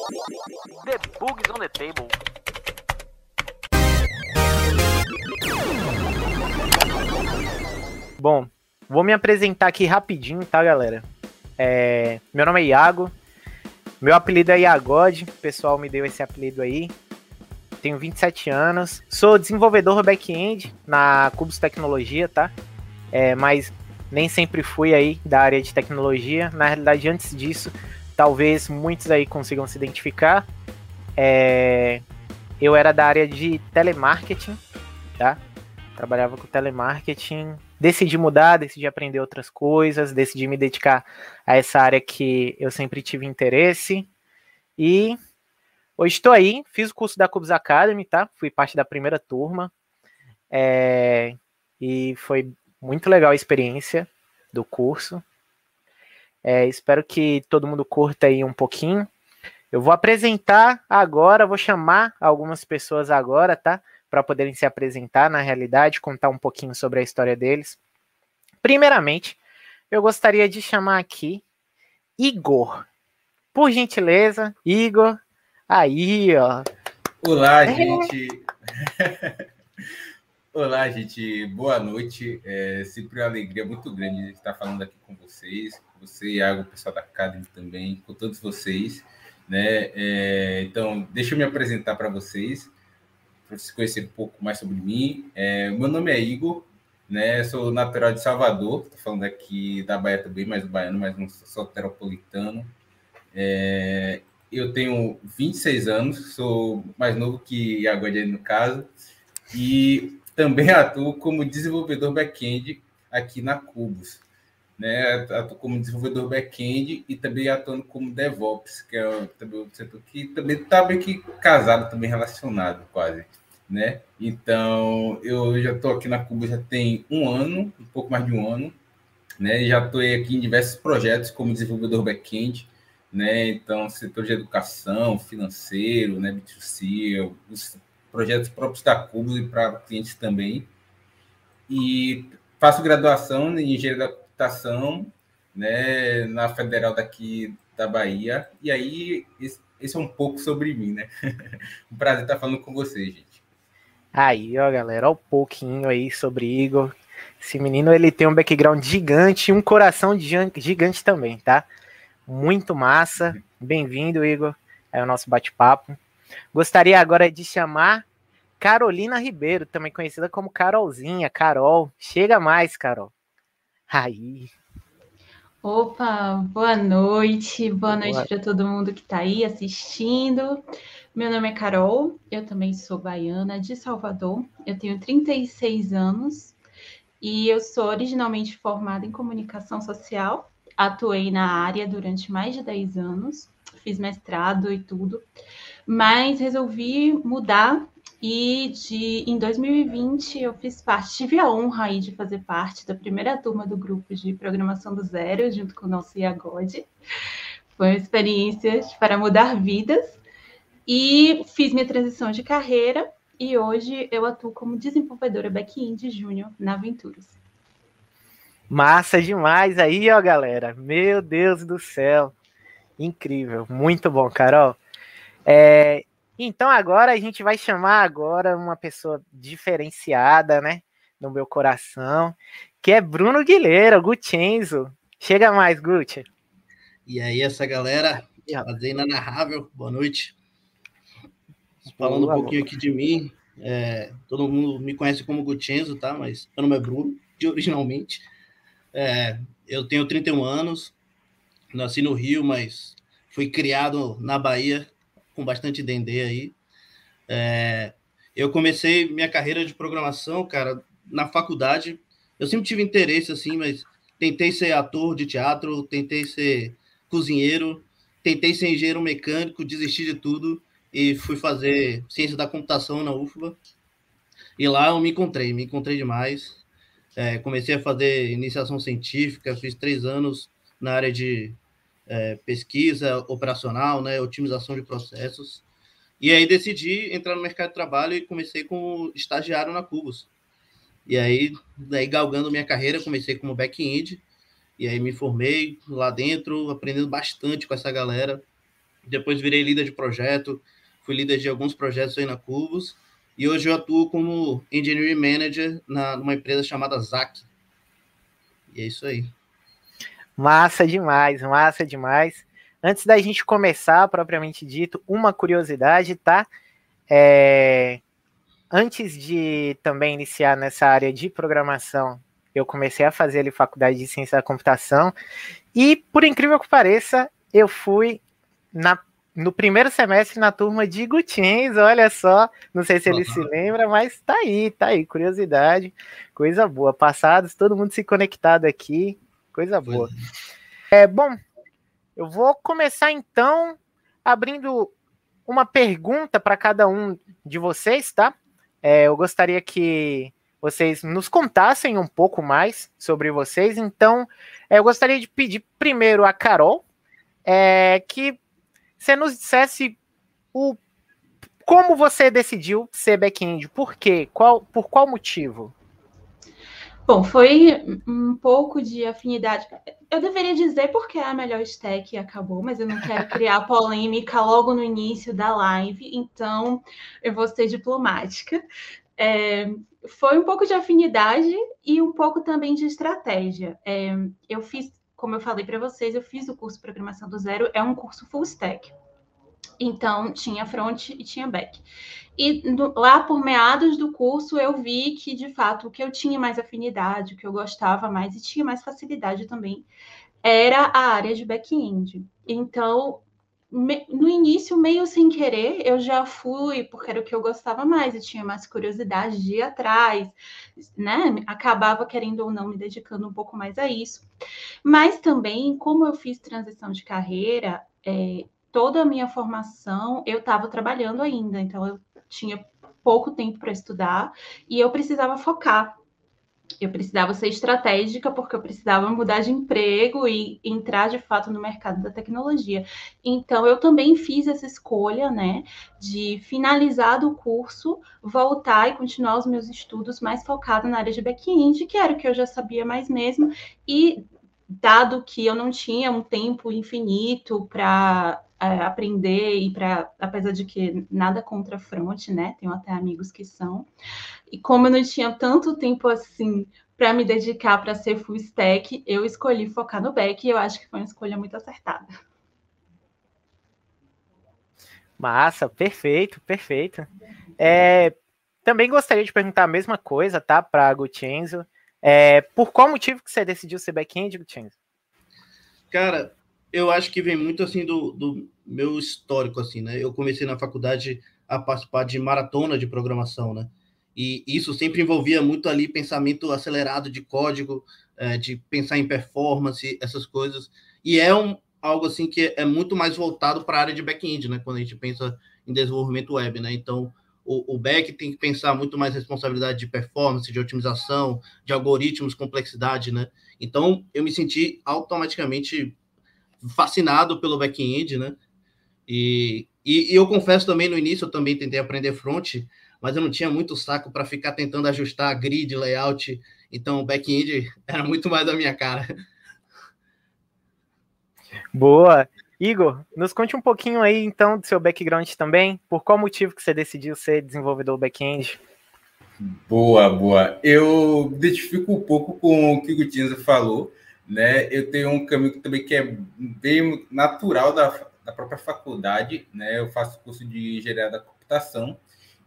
The Bugs on the Table. Bom, vou me apresentar aqui rapidinho, tá, galera? É, meu nome é Iago. Meu apelido é Iagode. O pessoal me deu esse apelido aí. Tenho 27 anos. Sou desenvolvedor back-end na Cubus Tecnologia, tá? É, mas nem sempre fui aí da área de tecnologia. Na realidade, antes disso, talvez muitos aí consigam se identificar. É, eu era da área de telemarketing, tá? Trabalhava com telemarketing. Decidi mudar, decidi aprender outras coisas, decidi me dedicar a essa área que eu sempre tive interesse. E hoje estou aí, fiz o curso da Cubs Academy, tá? Fui parte da primeira turma. É, e foi muito legal a experiência do curso. É, espero que todo mundo curta aí um pouquinho. Eu vou apresentar agora, vou chamar algumas pessoas agora, tá? Para poderem se apresentar na realidade, contar um pouquinho sobre a história deles. Primeiramente, eu gostaria de chamar aqui Igor. Por gentileza, Igor. Aí, ó. Olá, é. gente. Olá, gente. Boa noite. É sempre uma alegria muito grande estar falando aqui com vocês, você, Iago, o pessoal da Academy também, com todos vocês. Né? É, então, deixa eu me apresentar para vocês, para vocês conhecerem um pouco mais sobre mim. É, meu nome é Igor, né? Sou natural de Salvador, estou falando aqui da Bahia também, mais baiano, mas não sou soteropolitano. É, eu tenho 26 anos, sou mais novo que Iago no caso, e também atuo como desenvolvedor back-end aqui na Cubos. Né? Atuo como desenvolvedor back-end e também atuando como DevOps, que é também outro setor que também está bem que casado, também relacionado quase. Né? Então, eu já estou aqui na Cubos já tem um ano, um pouco mais de um ano, né? Já estou aqui em diversos projetos como desenvolvedor back-end, né? Então, setor de educação, financeiro, né? B2C, os projetos próprios da Cubos e para clientes também. E faço graduação em engenharia da computação, né, na Federal daqui da Bahia. E aí, esse é um pouco sobre mim, né? um prazer estar falando com vocês, gente. Aí, ó, galera, ó, um pouquinho aí sobre Igor. Esse menino, ele tem um background gigante e um coração gigante também, tá? Muito massa. Bem-vindo, Igor. É o nosso bate-papo. Gostaria agora de chamar Carolina Ribeiro, também conhecida como Carolzinha, Carol. Chega mais, Carol. Aí. Opa, boa noite, boa, boa. noite para todo mundo que está aí assistindo. Meu nome é Carol, eu também sou baiana de Salvador, eu tenho 36 anos e eu sou originalmente formada em comunicação social. Atuei na área durante mais de 10 anos, fiz mestrado e tudo, mas resolvi mudar e de, em 2020 eu fiz parte, tive a honra aí de fazer parte da primeira turma do grupo de programação do zero, junto com o nosso IAGOD. Foi uma experiência para mudar vidas. E fiz minha transição de carreira e hoje eu atuo como desenvolvedora back-end júnior na Aventuras. Massa demais aí, ó, galera. Meu Deus do céu. Incrível. Muito bom, Carol. É, então agora a gente vai chamar agora uma pessoa diferenciada, né? No meu coração, que é Bruno Guilherme, o Guccenzo. Chega mais, Gucci. E aí, essa galera, fazendo inanarrável, boa noite. Falando boa, um pouquinho boa. aqui de mim, é, todo mundo me conhece como Guccenzo, tá? Mas meu nome é Bruno, de originalmente. É, eu tenho 31 anos, nasci no Rio, mas fui criado na Bahia, com bastante dendê aí. É, eu comecei minha carreira de programação, cara, na faculdade. Eu sempre tive interesse, assim, mas tentei ser ator de teatro, tentei ser cozinheiro, tentei ser engenheiro mecânico, desisti de tudo e fui fazer ciência da computação na UFBA. E lá eu me encontrei, me encontrei demais. É, comecei a fazer iniciação científica, fiz três anos na área de é, pesquisa operacional, né, otimização de processos. E aí decidi entrar no mercado de trabalho e comecei como estagiário na Cubos. E aí, daí galgando minha carreira, comecei como back-end, e aí me formei lá dentro, aprendendo bastante com essa galera. depois virei líder de projeto, fui líder de alguns projetos aí na Cubos, e hoje eu atuo como Engineering Manager na, numa empresa chamada ZAC. E é isso aí. Massa demais, massa demais. Antes da gente começar, propriamente dito, uma curiosidade, tá? É... Antes de também iniciar nessa área de programação, eu comecei a fazer ali faculdade de ciência da computação e, por incrível que pareça, eu fui na, no primeiro semestre na turma de Gutins, olha só, não sei se ele uhum. se lembra, mas tá aí, tá aí, curiosidade, coisa boa. Passados, todo mundo se conectado aqui, coisa boa. É bom, eu vou começar então abrindo uma pergunta para cada um de vocês, tá? É, eu gostaria que vocês nos contassem um pouco mais sobre vocês. Então, é, eu gostaria de pedir primeiro a Carol é, que você nos dissesse o como você decidiu ser back-end, por quê? Qual, por qual motivo? Bom, foi um pouco de afinidade. Eu deveria dizer porque é a melhor stack acabou, mas eu não quero criar polêmica logo no início da live, então eu vou ser diplomática. É, foi um pouco de afinidade e um pouco também de estratégia. É, eu fiz, como eu falei para vocês, eu fiz o curso Programação do Zero, é um curso full stack. Então, tinha front e tinha back. E lá por meados do curso, eu vi que, de fato, o que eu tinha mais afinidade, o que eu gostava mais e tinha mais facilidade também, era a área de back-end. Então, me, no início, meio sem querer, eu já fui, porque era o que eu gostava mais, e tinha mais curiosidade de ir atrás, né? Acabava querendo ou não me dedicando um pouco mais a isso. Mas também, como eu fiz transição de carreira, é, toda a minha formação eu estava trabalhando ainda, então eu tinha pouco tempo para estudar e eu precisava focar. Eu precisava ser estratégica porque eu precisava mudar de emprego e entrar de fato no mercado da tecnologia. Então eu também fiz essa escolha, né, de finalizar do curso, voltar e continuar os meus estudos mais focado na área de back-end, que era o que eu já sabia mais mesmo, e dado que eu não tinha um tempo infinito para é, aprender e para, apesar de que nada contra front, né? Tenho até amigos que são. E como eu não tinha tanto tempo assim para me dedicar para ser full stack, eu escolhi focar no back e eu acho que foi uma escolha muito acertada. Massa, perfeito, perfeito. É, também gostaria de perguntar a mesma coisa, tá, para a Gutienzo. É, por qual motivo que você decidiu ser back-end, Gutienzo? Cara, eu acho que vem muito assim do, do meu histórico, assim, né? Eu comecei na faculdade a participar de maratona de programação, né? E isso sempre envolvia muito ali pensamento acelerado de código, é, de pensar em performance, essas coisas. E é um, algo assim que é muito mais voltado para a área de back-end, né? Quando a gente pensa em desenvolvimento web, né? Então, o, o back tem que pensar muito mais responsabilidade de performance, de otimização, de algoritmos, complexidade, né? Então, eu me senti automaticamente fascinado pelo back-end, né? E, e, e, eu confesso também no início, eu também tentei aprender front, mas eu não tinha muito saco para ficar tentando ajustar grid, layout. Então, back-end era muito mais da minha cara. Boa. Igor, nos conte um pouquinho aí, então, do seu background também. Por qual motivo que você decidiu ser desenvolvedor back-end? Boa, boa. Eu identifico um pouco com o que o Gutinza falou né? Eu tenho um caminho também que é bem natural da, da própria faculdade, né? Eu faço curso de engenharia da computação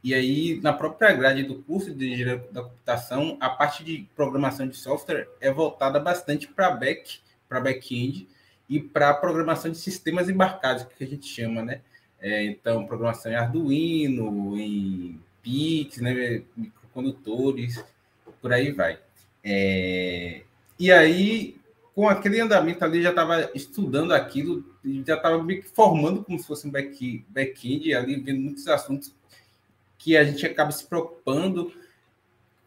e aí na própria grade do curso de engenharia da computação, a parte de programação de software é voltada bastante para back, para back-end e para programação de sistemas embarcados, que a gente chama, né? É, então, programação em Arduino, em PIX, né? microcondutores, por aí vai. É, e aí, com aquele andamento ali, já estava estudando aquilo, já estava que formando como se fosse um back-end, back ali, vendo muitos assuntos que a gente acaba se preocupando,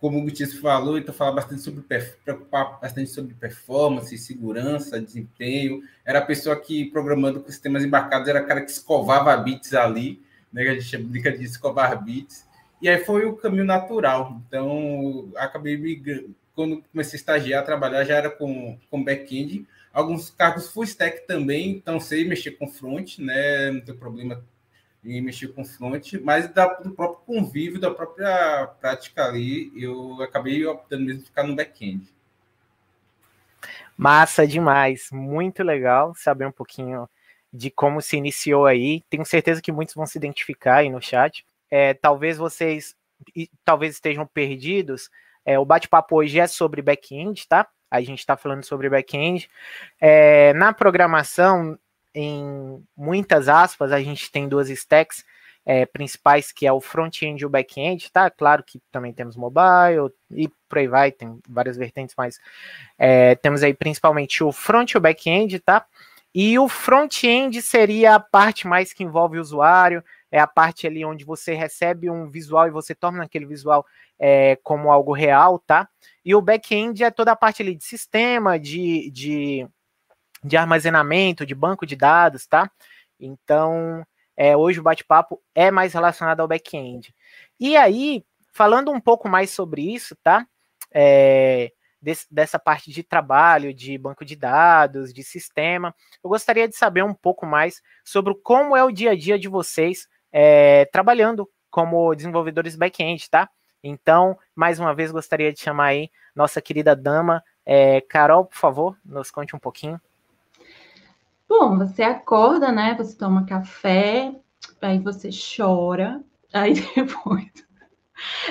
como o Gutiérrez falou, então fala bastante sobre preocupar bastante sobre performance, segurança, desempenho. Era a pessoa que programando com sistemas embarcados era a cara que escovava bits ali, né? A gente brinca de escovar bits. E aí foi o caminho natural. Então acabei me quando comecei a estagiar, a trabalhar, já era com, com back-end. alguns cargos full stack também, então sei mexer com front, né? Não tem problema em mexer com front, mas da, do próprio convívio, da própria prática ali, eu acabei optando mesmo ficar no back-end. Massa demais, muito legal saber um pouquinho de como se iniciou aí. Tenho certeza que muitos vão se identificar aí no chat. É, talvez vocês talvez estejam perdidos. É, o bate-papo hoje é sobre back-end, tá? A gente está falando sobre back-end. É, na programação, em muitas aspas, a gente tem duas stacks é, principais, que é o front-end e o back-end, tá? Claro que também temos mobile e por aí vai, tem várias vertentes, mas é, temos aí principalmente o front e o back-end, tá? E o front-end seria a parte mais que envolve o usuário, é a parte ali onde você recebe um visual e você torna aquele visual é, como algo real, tá? E o back-end é toda a parte ali de sistema, de, de, de armazenamento, de banco de dados, tá? Então, é, hoje o bate-papo é mais relacionado ao back-end. E aí, falando um pouco mais sobre isso, tá? É, desse, dessa parte de trabalho, de banco de dados, de sistema, eu gostaria de saber um pouco mais sobre como é o dia a dia de vocês é, trabalhando como desenvolvedores back-end, tá? Então, mais uma vez, gostaria de chamar aí nossa querida dama, é, Carol, por favor, nos conte um pouquinho. Bom, você acorda, né? Você toma café, aí você chora, aí depois.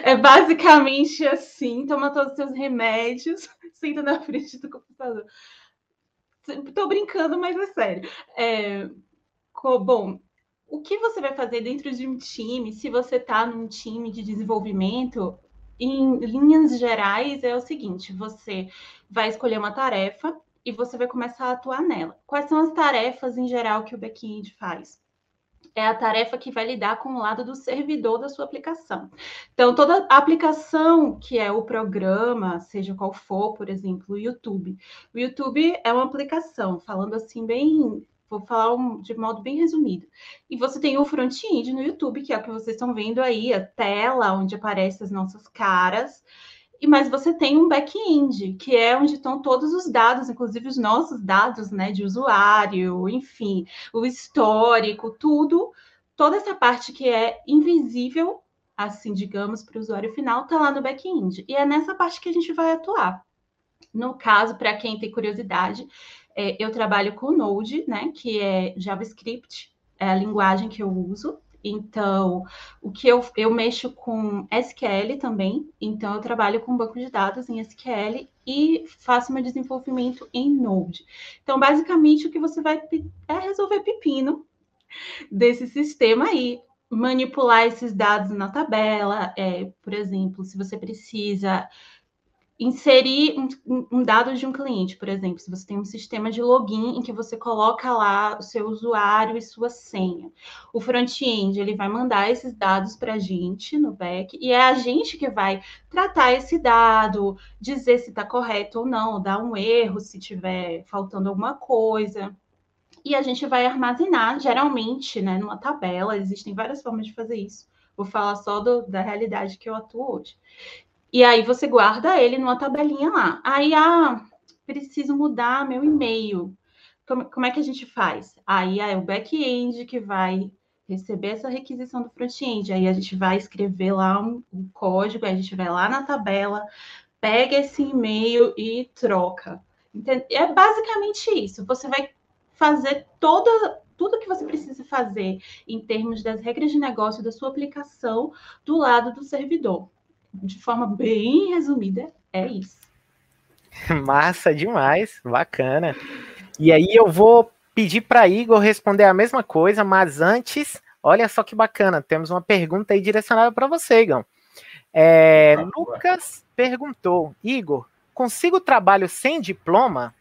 É basicamente assim: toma todos os seus remédios, senta na frente do computador. Tô brincando, mas é sério. É, bom, o que você vai fazer dentro de um time, se você está num time de desenvolvimento, em linhas gerais, é o seguinte: você vai escolher uma tarefa e você vai começar a atuar nela. Quais são as tarefas em geral que o back-end faz? É a tarefa que vai lidar com o lado do servidor da sua aplicação. Então, toda aplicação que é o programa, seja qual for, por exemplo, o YouTube. O YouTube é uma aplicação, falando assim bem Vou falar de modo bem resumido. E você tem o front-end no YouTube, que é o que vocês estão vendo aí, a tela onde aparecem as nossas caras. E mas você tem um back-end, que é onde estão todos os dados, inclusive os nossos dados, né, de usuário, enfim, o histórico, tudo, toda essa parte que é invisível, assim, digamos, para o usuário final, está lá no back-end. E é nessa parte que a gente vai atuar. No caso, para quem tem curiosidade, é, eu trabalho com Node, né, que é JavaScript, é a linguagem que eu uso. Então, o que eu, eu mexo com SQL também, então eu trabalho com banco de dados em SQL e faço meu desenvolvimento em Node. Então, basicamente, o que você vai é resolver pepino desse sistema aí, manipular esses dados na tabela, é, por exemplo, se você precisa inserir um, um, dado de um cliente, por exemplo, se você tem um sistema de login em que você coloca lá o seu usuário e sua senha. O front-end ele vai mandar esses dados para a gente no back e é a gente que vai tratar esse dado, dizer se está correto ou não, dar um erro se tiver faltando alguma coisa. E a gente vai armazenar, geralmente, né, numa tabela. Existem várias formas de fazer isso. Vou falar só do, da realidade que eu atuo hoje. E aí você guarda ele numa tabelinha lá. Aí, ah, preciso mudar meu e-mail. Como, como é que a gente faz? Aí é o back-end que vai receber essa requisição do front-end. Aí a gente vai escrever lá um, um código, a gente vai lá na tabela, pega esse e-mail e troca. Entende? É basicamente isso. Você vai fazer toda, tudo que você precisa fazer em termos das regras de negócio da sua aplicação do lado do servidor de forma bem resumida, é isso. Massa demais, bacana. E aí eu vou pedir para Igor responder a mesma coisa, mas antes, olha só que bacana, temos uma pergunta aí direcionada para você, Igor. É, Lucas perguntou, Igor, consigo trabalho sem diploma?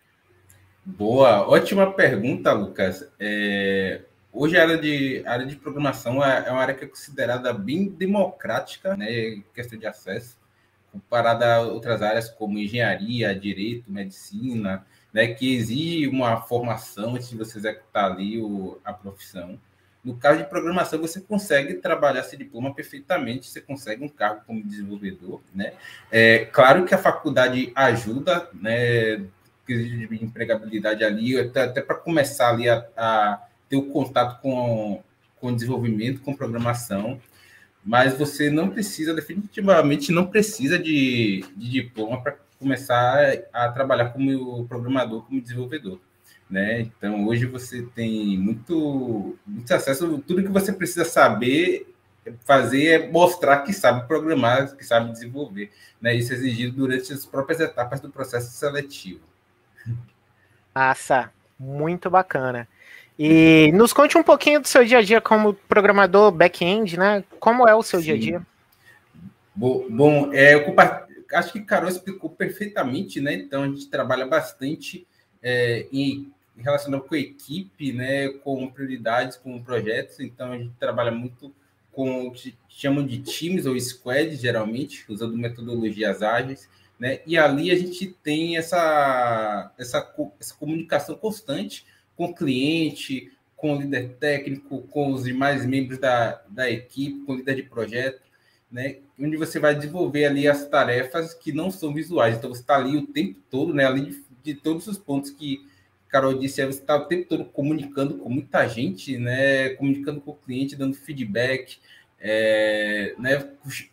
Boa, ótima pergunta, Lucas. É, Hoje a área de, a área de programação é, é uma área que é considerada bem democrática, né, questão de acesso, comparada a outras áreas como engenharia, direito, medicina, né, que exige uma formação antes de você executar ali o, a profissão. No caso de programação, você consegue trabalhar esse diploma perfeitamente, você consegue um cargo como desenvolvedor, né? É claro que a faculdade ajuda, né? quesito de empregabilidade ali, até, até para começar ali a, a, ter o contato com, com desenvolvimento, com programação, mas você não precisa, definitivamente não precisa de, de diploma para começar a trabalhar como programador, como desenvolvedor. Né? Então, hoje você tem muito, muito acesso, tudo que você precisa saber fazer é mostrar que sabe programar, que sabe desenvolver. Né? Isso é exigido durante as próprias etapas do processo seletivo. Massa, muito bacana. E nos conte um pouquinho do seu dia a dia como programador back-end, né? Como é o seu Sim. dia a dia? Bom, bom é, eu acho que Carol explicou perfeitamente, né? Então a gente trabalha bastante é, em relacionado com a equipe, né? Com prioridades, com projetos. Então a gente trabalha muito com o que chamam de times ou squads, geralmente, usando metodologias ágeis. Né? E ali a gente tem essa, essa, essa comunicação constante com o cliente, com o líder técnico, com os demais membros da, da equipe, com o líder de projeto, né? onde você vai desenvolver ali as tarefas que não são visuais. Então, você está ali o tempo todo, né? além de, de todos os pontos que Carol disse, você está o tempo todo comunicando com muita gente, né? comunicando com o cliente, dando feedback, é, né,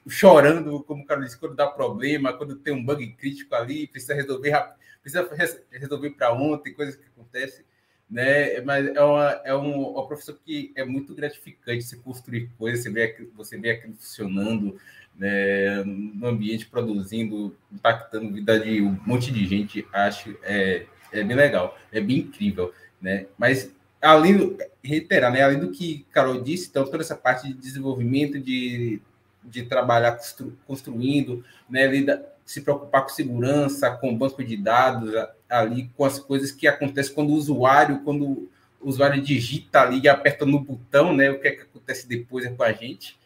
chorando, como o Carlos disse, quando dá problema, quando tem um bug crítico ali, precisa resolver precisa resolver para ontem, coisas que acontecem, né? Mas é uma, é um, uma profissão que é muito gratificante se construir coisas, você vê aquilo, você vê aquilo funcionando, né, no ambiente produzindo, impactando a vida de um monte de gente, acho é, é bem legal, é bem incrível, né? Mas além do, reiterar, né, além do que Carol disse, então toda essa parte de desenvolvimento, de, de trabalhar constru, construindo, né, lida, se preocupar com segurança, com banco de dados, ali com as coisas que acontecem quando o usuário, quando o usuário digita ali e aperta no botão, né, o que, é que acontece depois é com a gente.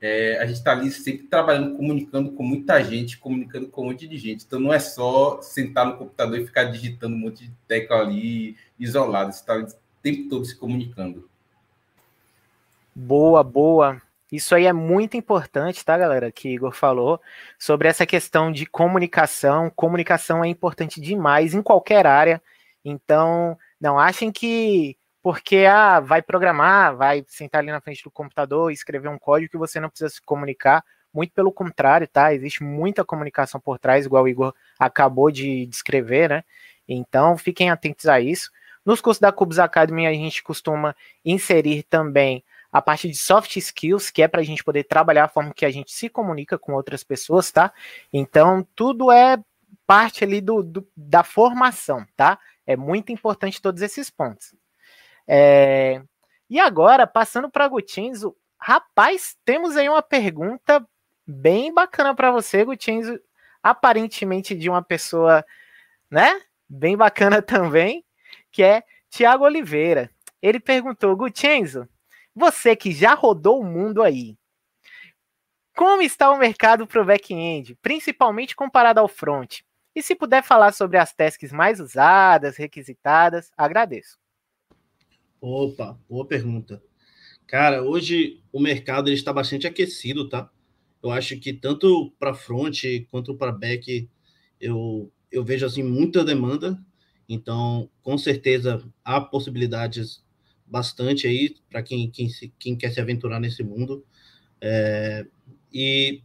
É, a gente está ali sempre trabalhando, comunicando com muita gente, comunicando com um monte de gente. Então não é só sentar no computador e ficar digitando um monte de tecla ali isolado. Você está tempo todo se comunicando. Boa, boa. Isso aí é muito importante, tá, galera? Que Igor falou sobre essa questão de comunicação. Comunicação é importante demais em qualquer área. Então, não achem que porque ah, vai programar, vai sentar ali na frente do computador e escrever um código que você não precisa se comunicar. Muito pelo contrário, tá? Existe muita comunicação por trás, igual o Igor acabou de descrever, né? Então, fiquem atentos a isso. Nos cursos da Cubus Academy, a gente costuma inserir também a parte de soft skills, que é para a gente poder trabalhar a forma que a gente se comunica com outras pessoas, tá? Então, tudo é parte ali do, do da formação, tá? É muito importante todos esses pontos. É... E agora, passando para Gutinzo, rapaz, temos aí uma pergunta bem bacana para você, Gutinzo, aparentemente de uma pessoa, né? Bem bacana também que é Tiago Oliveira. Ele perguntou: Gutienzo, você que já rodou o mundo aí, como está o mercado para o back-end, principalmente comparado ao front? E se puder falar sobre as tasks mais usadas, requisitadas, agradeço. Opa, boa pergunta. Cara, hoje o mercado ele está bastante aquecido, tá? Eu acho que tanto para front quanto para back eu, eu vejo assim muita demanda então, com certeza, há possibilidades bastante aí para quem, quem, quem quer se aventurar nesse mundo. É, e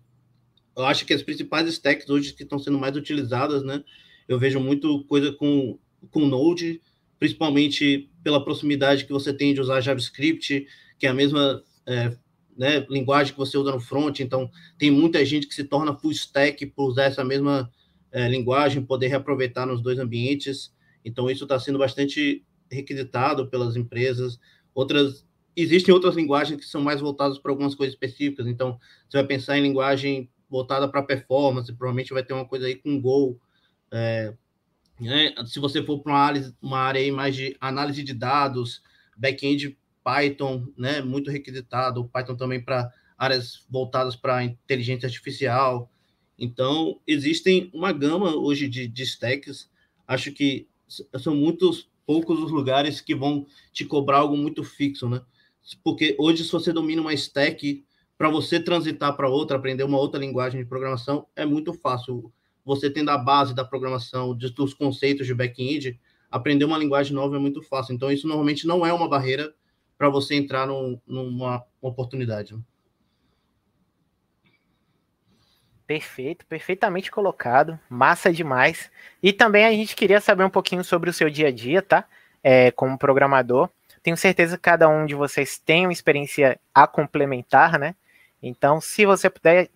eu acho que as principais stacks hoje que estão sendo mais utilizadas, né? Eu vejo muito coisa com, com Node, principalmente pela proximidade que você tem de usar JavaScript, que é a mesma é, né, linguagem que você usa no front. Então, tem muita gente que se torna full stack por usar essa mesma é, linguagem, poder reaproveitar nos dois ambientes. Então, isso está sendo bastante requisitado pelas empresas. Outras existem outras linguagens que são mais voltadas para algumas coisas específicas. Então, você vai pensar em linguagem voltada para performance, provavelmente vai ter uma coisa aí com Go. É, né? Se você for para uma, uma área aí mais de análise de dados, back-end Python, né? Muito requisitado. Python também para áreas voltadas para inteligência artificial. Então, existem uma gama hoje de, de stacks. Acho que são muitos poucos os lugares que vão te cobrar algo muito fixo, né? Porque hoje, se você domina uma stack, para você transitar para outra, aprender uma outra linguagem de programação, é muito fácil. você tendo a base da programação, dos conceitos de back-end, aprender uma linguagem nova é muito fácil. Então, isso normalmente não é uma barreira para você entrar num, numa oportunidade. Né? Perfeito, perfeitamente colocado, massa demais. E também a gente queria saber um pouquinho sobre o seu dia a dia, tá? É, como programador. Tenho certeza que cada um de vocês tem uma experiência a complementar, né? Então, se você puder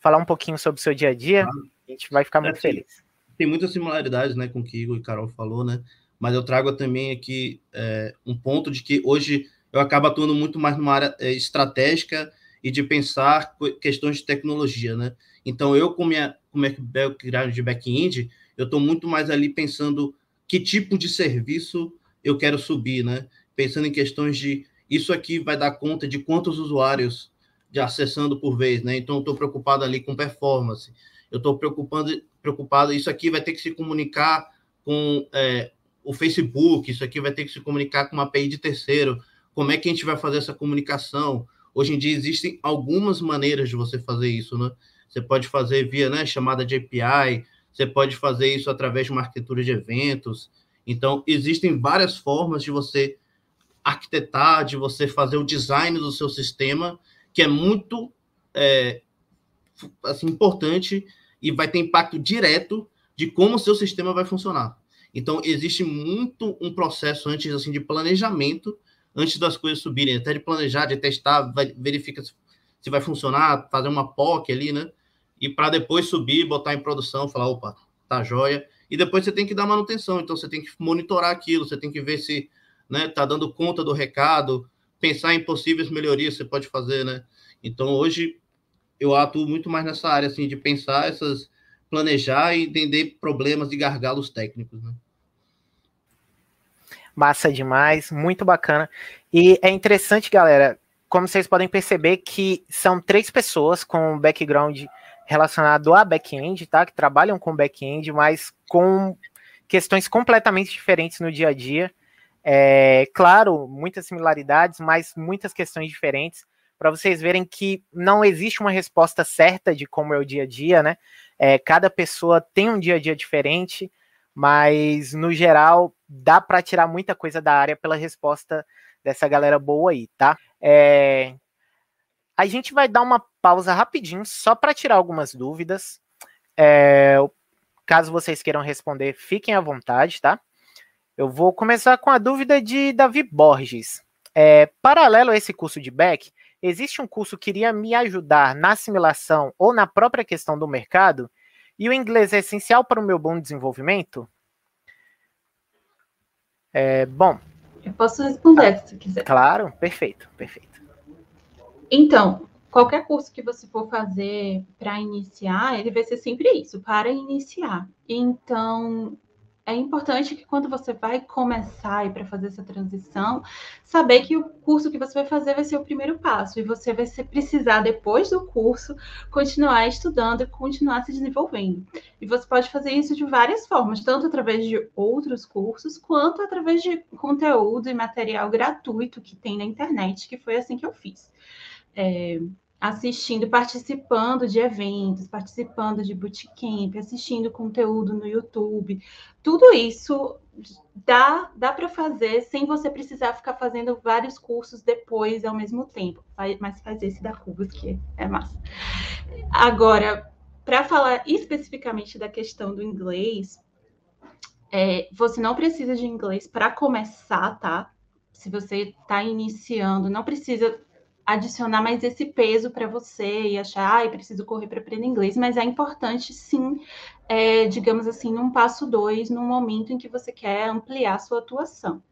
falar um pouquinho sobre o seu dia a dia, a gente vai ficar muito é, feliz. Tem muitas similaridades, né, com o que Igor e Carol falou, né? Mas eu trago também aqui é, um ponto de que hoje eu acabo atuando muito mais numa área é, estratégica e de pensar questões de tecnologia, né? Então, eu, com minha, com minha background de back-end, eu estou muito mais ali pensando que tipo de serviço eu quero subir, né? Pensando em questões de isso aqui vai dar conta de quantos usuários de acessando por vez, né? Então, eu estou preocupado ali com performance. Eu estou preocupado, preocupado, isso aqui vai ter que se comunicar com é, o Facebook, isso aqui vai ter que se comunicar com uma API de terceiro. Como é que a gente vai fazer essa comunicação? Hoje em dia existem algumas maneiras de você fazer isso, né? Você pode fazer via né, chamada de API, você pode fazer isso através de uma arquitetura de eventos. Então, existem várias formas de você arquitetar, de você fazer o design do seu sistema, que é muito é, assim, importante e vai ter impacto direto de como o seu sistema vai funcionar. Então, existe muito um processo antes assim de planejamento, antes das coisas subirem, até de planejar, de testar, vai, verifica se, se vai funcionar, fazer uma POC ali, né? E para depois subir, botar em produção, falar, opa, tá joia. E depois você tem que dar manutenção, então você tem que monitorar aquilo, você tem que ver se né, tá dando conta do recado, pensar em possíveis melhorias que você pode fazer, né? Então hoje eu atuo muito mais nessa área assim de pensar essas planejar e entender problemas e gargalos técnicos, né? Massa demais, muito bacana. E é interessante, galera, como vocês podem perceber que são três pessoas com background relacionado a back-end, tá? Que trabalham com back-end, mas com questões completamente diferentes no dia a dia. É, claro, muitas similaridades, mas muitas questões diferentes, para vocês verem que não existe uma resposta certa de como é o dia a dia, né? É, cada pessoa tem um dia a dia diferente, mas no geral dá para tirar muita coisa da área pela resposta dessa galera boa aí, tá? É, a gente vai dar uma pausa rapidinho só para tirar algumas dúvidas. É, caso vocês queiram responder, fiquem à vontade, tá? Eu vou começar com a dúvida de Davi Borges. É, paralelo a esse curso de back, existe um curso que iria me ajudar na assimilação ou na própria questão do mercado? E o inglês é essencial para o meu bom desenvolvimento? É, bom. Eu posso responder se quiser. Claro, perfeito, perfeito. Então, qualquer curso que você for fazer para iniciar, ele vai ser sempre isso, para iniciar. Então, é importante que quando você vai começar e para fazer essa transição, saber que o curso que você vai fazer vai ser o primeiro passo e você vai ser, precisar depois do curso continuar estudando e continuar se desenvolvendo. E você pode fazer isso de várias formas, tanto através de outros cursos quanto através de conteúdo e material gratuito que tem na internet, que foi assim que eu fiz é, assistindo, participando de eventos, participando de bootcamp, assistindo conteúdo no YouTube. Tudo isso dá, dá para fazer sem você precisar ficar fazendo vários cursos depois ao mesmo tempo. Mas faz esse da Cubos, que é massa. Agora, para falar especificamente da questão do inglês, é, você não precisa de inglês para começar, tá? Se você está iniciando, não precisa adicionar mais esse peso para você e achar, ai, preciso correr para aprender inglês, mas é importante sim, é, digamos assim, num passo dois, num momento em que você quer ampliar sua atuação.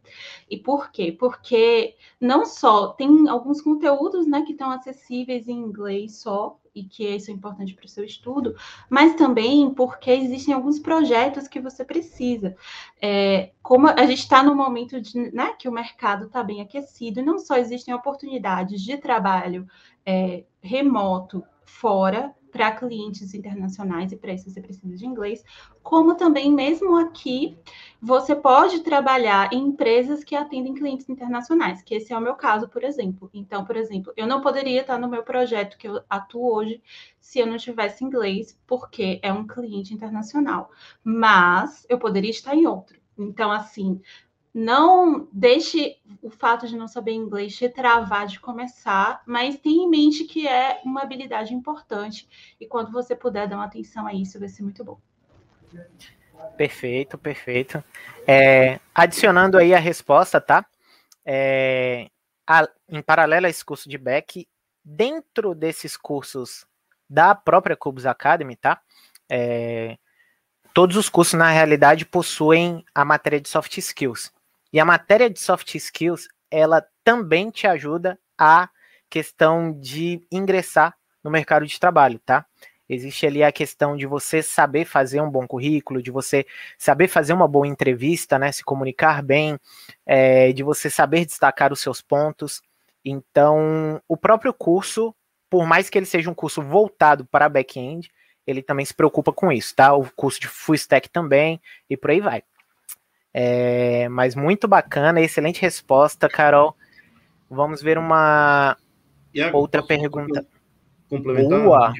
E por quê? Porque não só tem alguns conteúdos né, que estão acessíveis em inglês só, e que isso é importante para o seu estudo, mas também porque existem alguns projetos que você precisa. É, como a gente está no momento de, né, que o mercado está bem aquecido, não só existem oportunidades de trabalho é, remoto fora, para clientes internacionais, e para isso você precisa de inglês, como também, mesmo aqui, você pode trabalhar em empresas que atendem clientes internacionais, que esse é o meu caso, por exemplo. Então, por exemplo, eu não poderia estar no meu projeto que eu atuo hoje se eu não tivesse inglês, porque é um cliente internacional. Mas eu poderia estar em outro. Então, assim, não deixe o fato de não saber inglês te travar de começar, mas tenha em mente que é uma habilidade importante e quando você puder dar uma atenção a isso, vai ser muito bom. Perfeito, perfeito. É, adicionando aí a resposta, tá? É, a, em paralelo a esse curso de back, dentro desses cursos da própria Cubus Academy, tá? É, todos os cursos, na realidade, possuem a matéria de soft skills. E a matéria de soft skills, ela também te ajuda a questão de ingressar no mercado de trabalho, tá? Existe ali a questão de você saber fazer um bom currículo, de você saber fazer uma boa entrevista, né? Se comunicar bem, é, de você saber destacar os seus pontos. Então, o próprio curso, por mais que ele seja um curso voltado para back-end, ele também se preocupa com isso, tá? O curso de full stack também, e por aí vai. É, mas muito bacana, excelente resposta, Carol. Vamos ver uma Iago, outra pergunta. Complementar? Boa.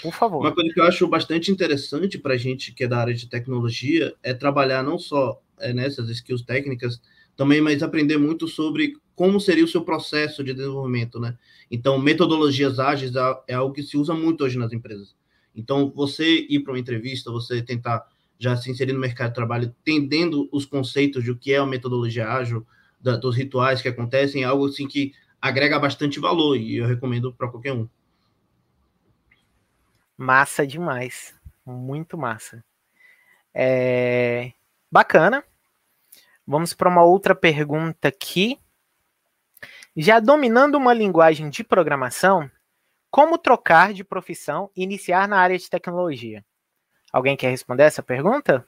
Por favor. Uma coisa que eu acho bastante interessante para a gente que é da área de tecnologia é trabalhar não só é, nessas skills técnicas, também, mas aprender muito sobre como seria o seu processo de desenvolvimento, né? Então, metodologias ágeis é, é algo que se usa muito hoje nas empresas. Então, você ir para uma entrevista, você tentar já se inserir no mercado de trabalho, entendendo os conceitos de o que é a metodologia ágil, da, dos rituais que acontecem, é algo assim que agrega bastante valor e eu recomendo para qualquer um. Massa demais, muito massa. É... Bacana. Vamos para uma outra pergunta aqui. Já dominando uma linguagem de programação, como trocar de profissão e iniciar na área de tecnologia? Alguém quer responder essa pergunta?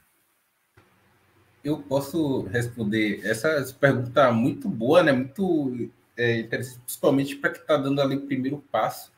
Eu posso responder. Essa pergunta é muito boa, né? Muito é, interessante, principalmente para quem está dando ali o primeiro passo,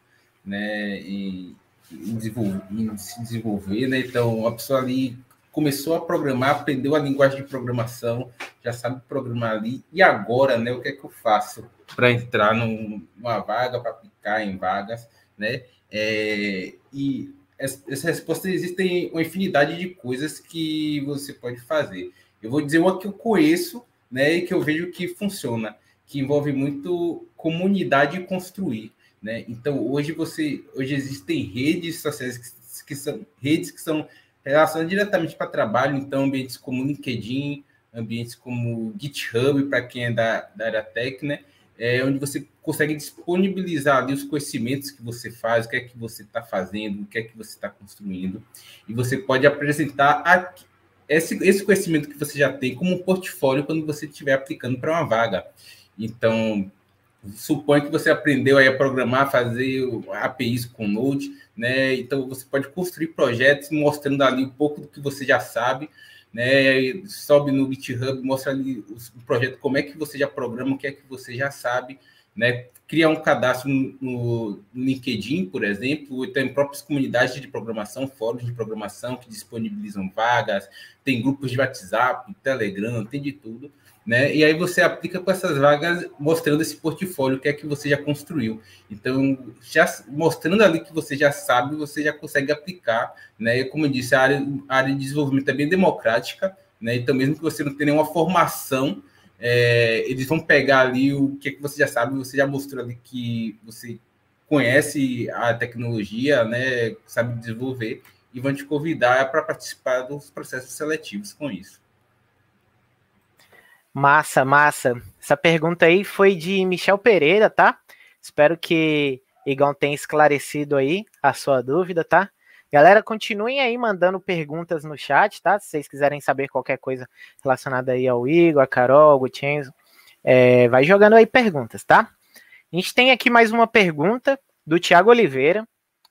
né? Em, em, desenvolver, em se desenvolver, né? Então, a pessoa ali começou a programar, aprendeu a linguagem de programação, já sabe programar ali. E agora, né? O que é que eu faço para entrar numa vaga, para aplicar em vagas, né? É, e essa resposta existem uma infinidade de coisas que você pode fazer. Eu vou dizer uma que eu conheço, né, e que eu vejo que funciona, que envolve muito comunidade construir, né? Então hoje você, hoje existem redes sociais que, que são redes que são relacionadas diretamente para trabalho, então ambientes como LinkedIn, ambientes como GitHub para quem é da, da área técnica, né? É, onde você consegue disponibilizar ali os conhecimentos que você faz, o que é que você está fazendo, o que é que você está construindo, e você pode apresentar a, esse, esse conhecimento que você já tem como um portfólio quando você estiver aplicando para uma vaga. Então, suponha que você aprendeu a programar, fazer APIs com Node, né? Então, você pode construir projetos mostrando ali um pouco do que você já sabe, né? Sobe no GitHub, mostra ali o projeto, como é que você já programa, o que é que você já sabe, né? Criar um cadastro no, LinkedIn, por exemplo, tem próprias comunidades de programação, fóruns de programação que disponibilizam vagas, tem grupos de WhatsApp, Telegram, tem de tudo né? E aí você aplica com essas vagas mostrando esse portfólio que é que você já construiu. Então, já mostrando ali que você já sabe, você já consegue aplicar, né? E como eu disse, a área, a área de desenvolvimento é bem democrática, né? Então, mesmo que você não tenha nenhuma formação, é, eles vão pegar ali o que é que você já sabe, você já mostrou ali que você conhece a tecnologia, né? Sabe desenvolver e vão te convidar para participar dos processos seletivos com isso. Massa, massa. Essa pergunta aí foi de Michel Pereira, tá? Espero que Igão tenha esclarecido aí a sua dúvida, tá? Galera, continuem aí mandando perguntas no chat, tá? Se vocês quiserem saber qualquer coisa relacionada aí ao Igor, a Carol, ao Gutienzo, é, vai jogando aí perguntas, tá? A gente tem aqui mais uma pergunta do Tiago Oliveira,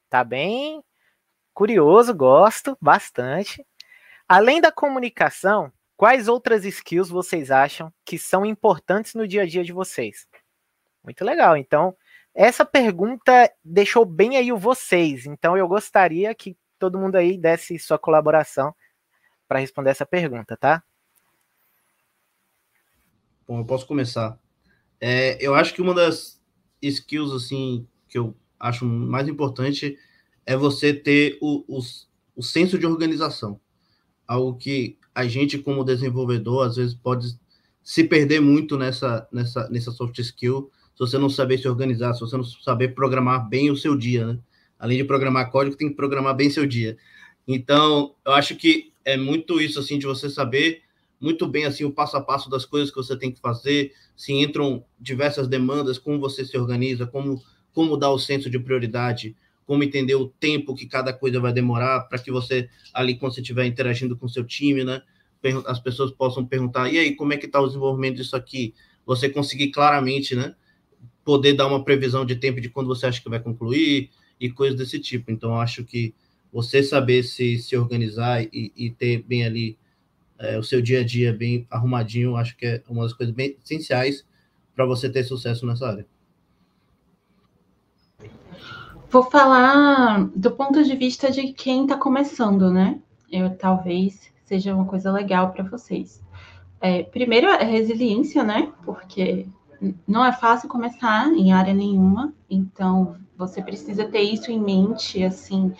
tá bem curioso, gosto bastante. Além da comunicação, Quais outras skills vocês acham que são importantes no dia a dia de vocês? Muito legal. Então, essa pergunta deixou bem aí o vocês, então eu gostaria que todo mundo aí desse sua colaboração para responder essa pergunta, tá? Bom, eu posso começar. É, eu acho que uma das skills assim que eu acho mais importante é você ter o, o, o senso de organização. Algo que a gente, como desenvolvedor, às vezes pode se perder muito nessa, nessa, nessa soft skill se você não saber se organizar, se você não saber programar bem o seu dia, né? Além de programar código, tem que programar bem seu dia. Então, eu acho que é muito isso, assim, de você saber muito bem assim o passo a passo das coisas que você tem que fazer, se entram diversas demandas, como você se organiza, como como dar o senso de prioridade, como entender o tempo que cada coisa vai demorar para que você ali quando você estiver interagindo com seu time, né, as pessoas possam perguntar: "E aí, como é que está o desenvolvimento disso aqui?" Você conseguir claramente, né, poder dar uma previsão de tempo de quando você acha que vai concluir e coisas desse tipo. Então, acho que você saber se, se organizar e, e ter bem ali é, o seu dia a dia bem arrumadinho, acho que é uma das coisas bem essenciais para você ter sucesso nessa área. Vou falar do ponto de vista de quem está começando, né? Eu talvez seja uma coisa legal para vocês. É, primeiro, é resiliência, né? Porque não é fácil começar em área nenhuma, então você precisa ter isso em mente, assim,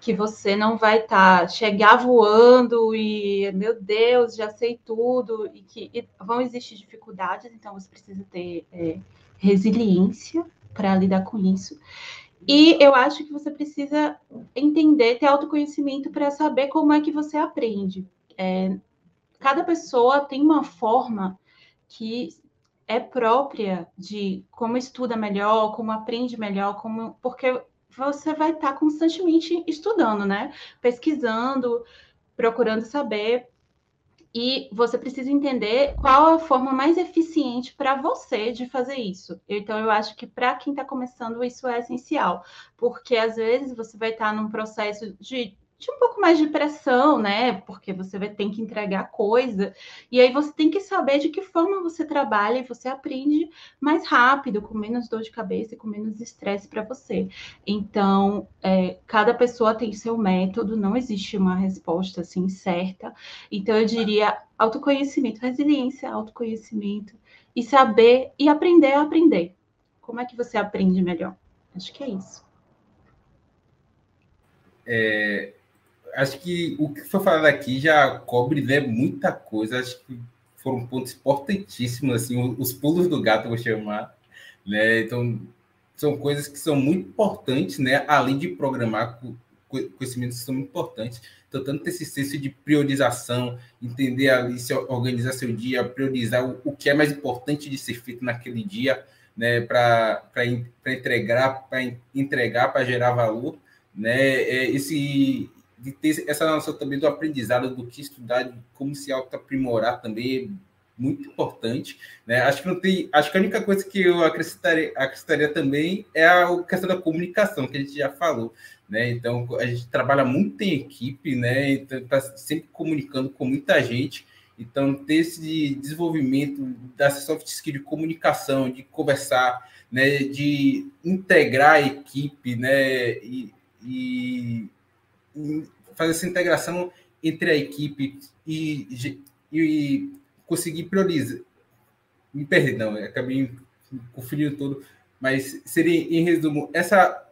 que você não vai estar tá, chegar voando e meu Deus, já sei tudo e que e vão existir dificuldades, então você precisa ter é, resiliência para lidar com isso. E eu acho que você precisa entender, ter autoconhecimento para saber como é que você aprende. É, cada pessoa tem uma forma que é própria de como estuda melhor, como aprende melhor, como porque você vai estar constantemente estudando, né? Pesquisando, procurando saber. E você precisa entender qual a forma mais eficiente para você de fazer isso. Então, eu acho que para quem está começando, isso é essencial, porque às vezes você vai estar num processo de de um pouco mais de pressão, né? Porque você vai ter que entregar coisa. E aí você tem que saber de que forma você trabalha e você aprende mais rápido, com menos dor de cabeça e com menos estresse para você. Então, é, cada pessoa tem seu método, não existe uma resposta assim certa. Então, eu diria autoconhecimento, resiliência, autoconhecimento e saber e aprender a aprender. Como é que você aprende melhor? Acho que é isso. É, acho que o que foi falado aqui já cobre né, muita coisa. Acho que foram pontos importantíssimos, assim, os pulos do gato, vou chamar. Né? Então, são coisas que são muito importantes, né? Além de programar, conhecimentos são importantes. Então, tanto esse senso de priorização, entender ali, se organizar seu dia, priorizar o, o que é mais importante de ser feito naquele dia, né? Para entregar, para entregar, para gerar valor, né? É esse de ter essa noção também do aprendizado, do que estudar, como se auto-aprimorar também é muito importante. Né? Acho que não tem. Acho que a única coisa que eu acrescentaria, acrescentaria também é a questão da comunicação, que a gente já falou. Né? Então, a gente trabalha muito em equipe, né? Então, está sempre comunicando com muita gente. Então, ter esse desenvolvimento dessa soft skill de comunicação, de conversar, né? de integrar a equipe, né? E, e fazer essa integração entre a equipe e, e conseguir priorizar. Me perdão, acabei confundindo todo, mas seria, em resumo, essa,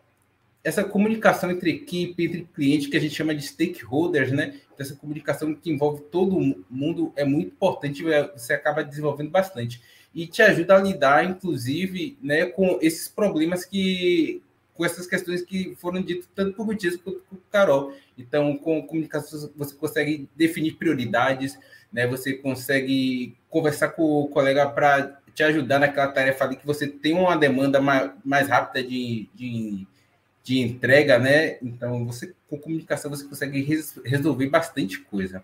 essa comunicação entre equipe, entre cliente, que a gente chama de stakeholders, né? Então, essa comunicação que envolve todo mundo é muito importante, você acaba desenvolvendo bastante. E te ajuda a lidar, inclusive, né, com esses problemas que, com essas questões que foram ditas tanto por Gutiérrez quanto por Carol. Então, com comunicação, você consegue definir prioridades, né? você consegue conversar com o colega para te ajudar naquela tarefa ali que você tem uma demanda mais, mais rápida de, de, de entrega, né? Então, você com comunicação você consegue res, resolver bastante coisa.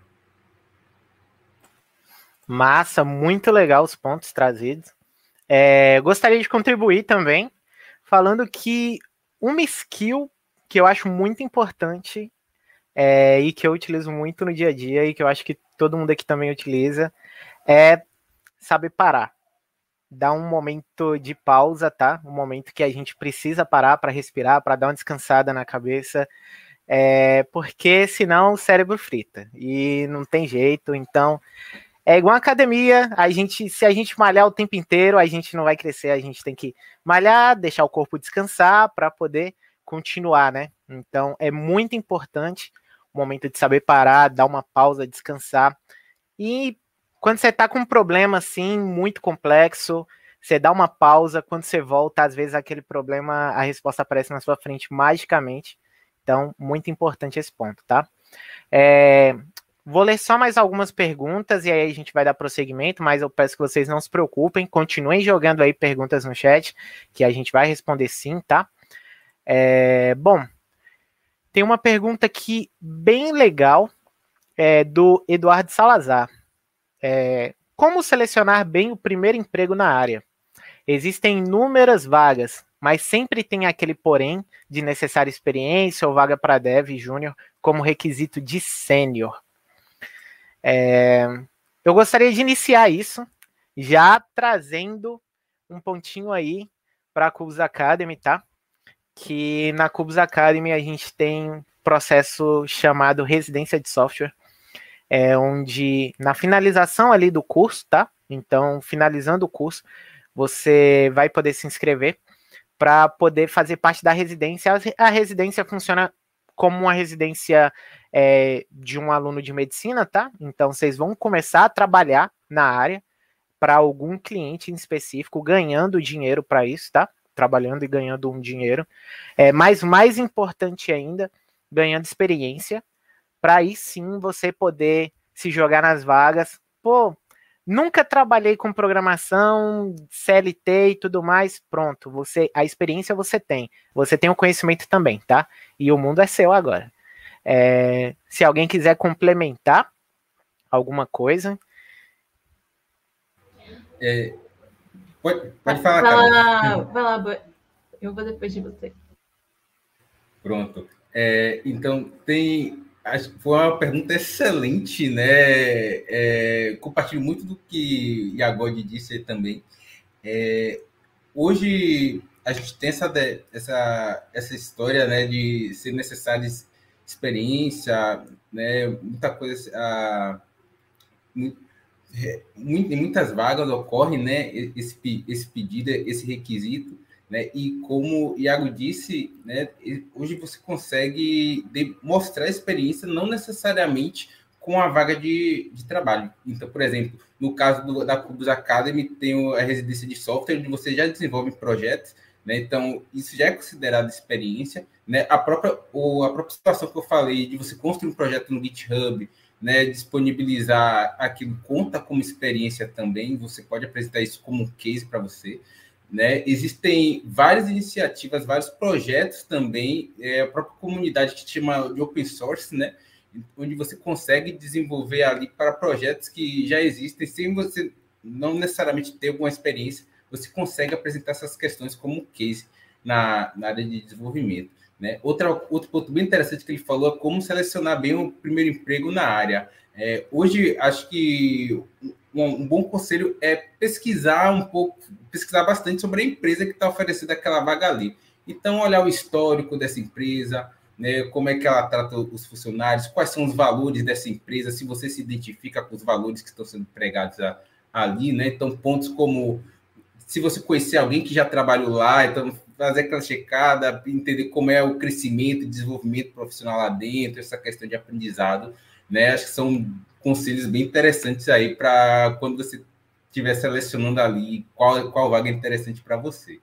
Massa, muito legal os pontos trazidos. É, gostaria de contribuir também, falando que uma skill que eu acho muito importante é, e que eu utilizo muito no dia a dia e que eu acho que todo mundo aqui também utiliza é saber parar. dar um momento de pausa, tá? Um momento que a gente precisa parar para respirar, para dar uma descansada na cabeça, é, porque senão o cérebro frita e não tem jeito. Então, é igual academia, a gente, se a gente malhar o tempo inteiro, a gente não vai crescer, a gente tem que malhar, deixar o corpo descansar para poder continuar, né? Então, é muito importante o momento de saber parar, dar uma pausa, descansar. E quando você está com um problema assim muito complexo, você dá uma pausa, quando você volta, às vezes aquele problema, a resposta aparece na sua frente magicamente. Então, muito importante esse ponto, tá? É, vou ler só mais algumas perguntas e aí a gente vai dar prosseguimento, mas eu peço que vocês não se preocupem, continuem jogando aí perguntas no chat, que a gente vai responder sim, tá? É, bom, tem uma pergunta aqui bem legal é, do Eduardo Salazar. É, como selecionar bem o primeiro emprego na área? Existem inúmeras vagas, mas sempre tem aquele porém de necessária experiência ou vaga para dev júnior como requisito de sênior. É, eu gostaria de iniciar isso já trazendo um pontinho aí para a Cubus Academy, tá? Que na Cubus Academy a gente tem um processo chamado residência de software, é onde na finalização ali do curso, tá? Então, finalizando o curso, você vai poder se inscrever para poder fazer parte da residência. A residência funciona como uma residência é, de um aluno de medicina, tá? Então, vocês vão começar a trabalhar na área para algum cliente em específico, ganhando dinheiro para isso, tá? Trabalhando e ganhando um dinheiro. É, mas mais importante ainda, ganhando experiência para aí sim você poder se jogar nas vagas. Pô, nunca trabalhei com programação, CLT e tudo mais. Pronto, você a experiência você tem. Você tem o conhecimento também, tá? E o mundo é seu agora. É, se alguém quiser complementar alguma coisa. É, pode, pode falar, vai lá, vai lá, eu vou depois de você. Pronto. É, então, tem foi uma pergunta excelente, né? É, compartilho muito do que Iagode disse também. É, hoje a gente tem essa, essa, essa história né, de ser necessária experiência, né, muita coisa. A, muitas vagas ocorre né, esse, esse pedido, esse requisito. Né? E como o Iago disse, né, hoje você consegue mostrar a experiência não necessariamente com a vaga de, de trabalho. Então, por exemplo, no caso do, da Cubus Academy, tem a residência de software, onde você já desenvolve projetos, né? então isso já é considerado experiência. Né? A, própria, ou a própria situação que eu falei de você construir um projeto no GitHub, né, disponibilizar aquilo conta como experiência também, você pode apresentar isso como um case para você. Né? Existem várias iniciativas, vários projetos também, é, a própria comunidade que chama de open source, né? onde você consegue desenvolver ali para projetos que já existem, sem você não necessariamente ter alguma experiência, você consegue apresentar essas questões como case na, na área de desenvolvimento. Né? Outra, outro ponto bem interessante que ele falou é como selecionar bem o primeiro emprego na área. É, hoje, acho que um, bom conselho é pesquisar um pouco, pesquisar bastante sobre a empresa que está oferecendo aquela vaga ali. Então, olhar o histórico dessa empresa, né, como é que ela trata os funcionários, quais são os valores dessa empresa, se você se identifica com os valores que estão sendo pregados a, ali, né? Então, pontos como se você conhecer alguém que já trabalhou lá, então fazer aquela checada, entender como é o crescimento e desenvolvimento profissional lá dentro, essa questão de aprendizado, né? Acho que são conselhos bem interessantes aí para quando você estiver selecionando ali qual, qual vaga é interessante para você.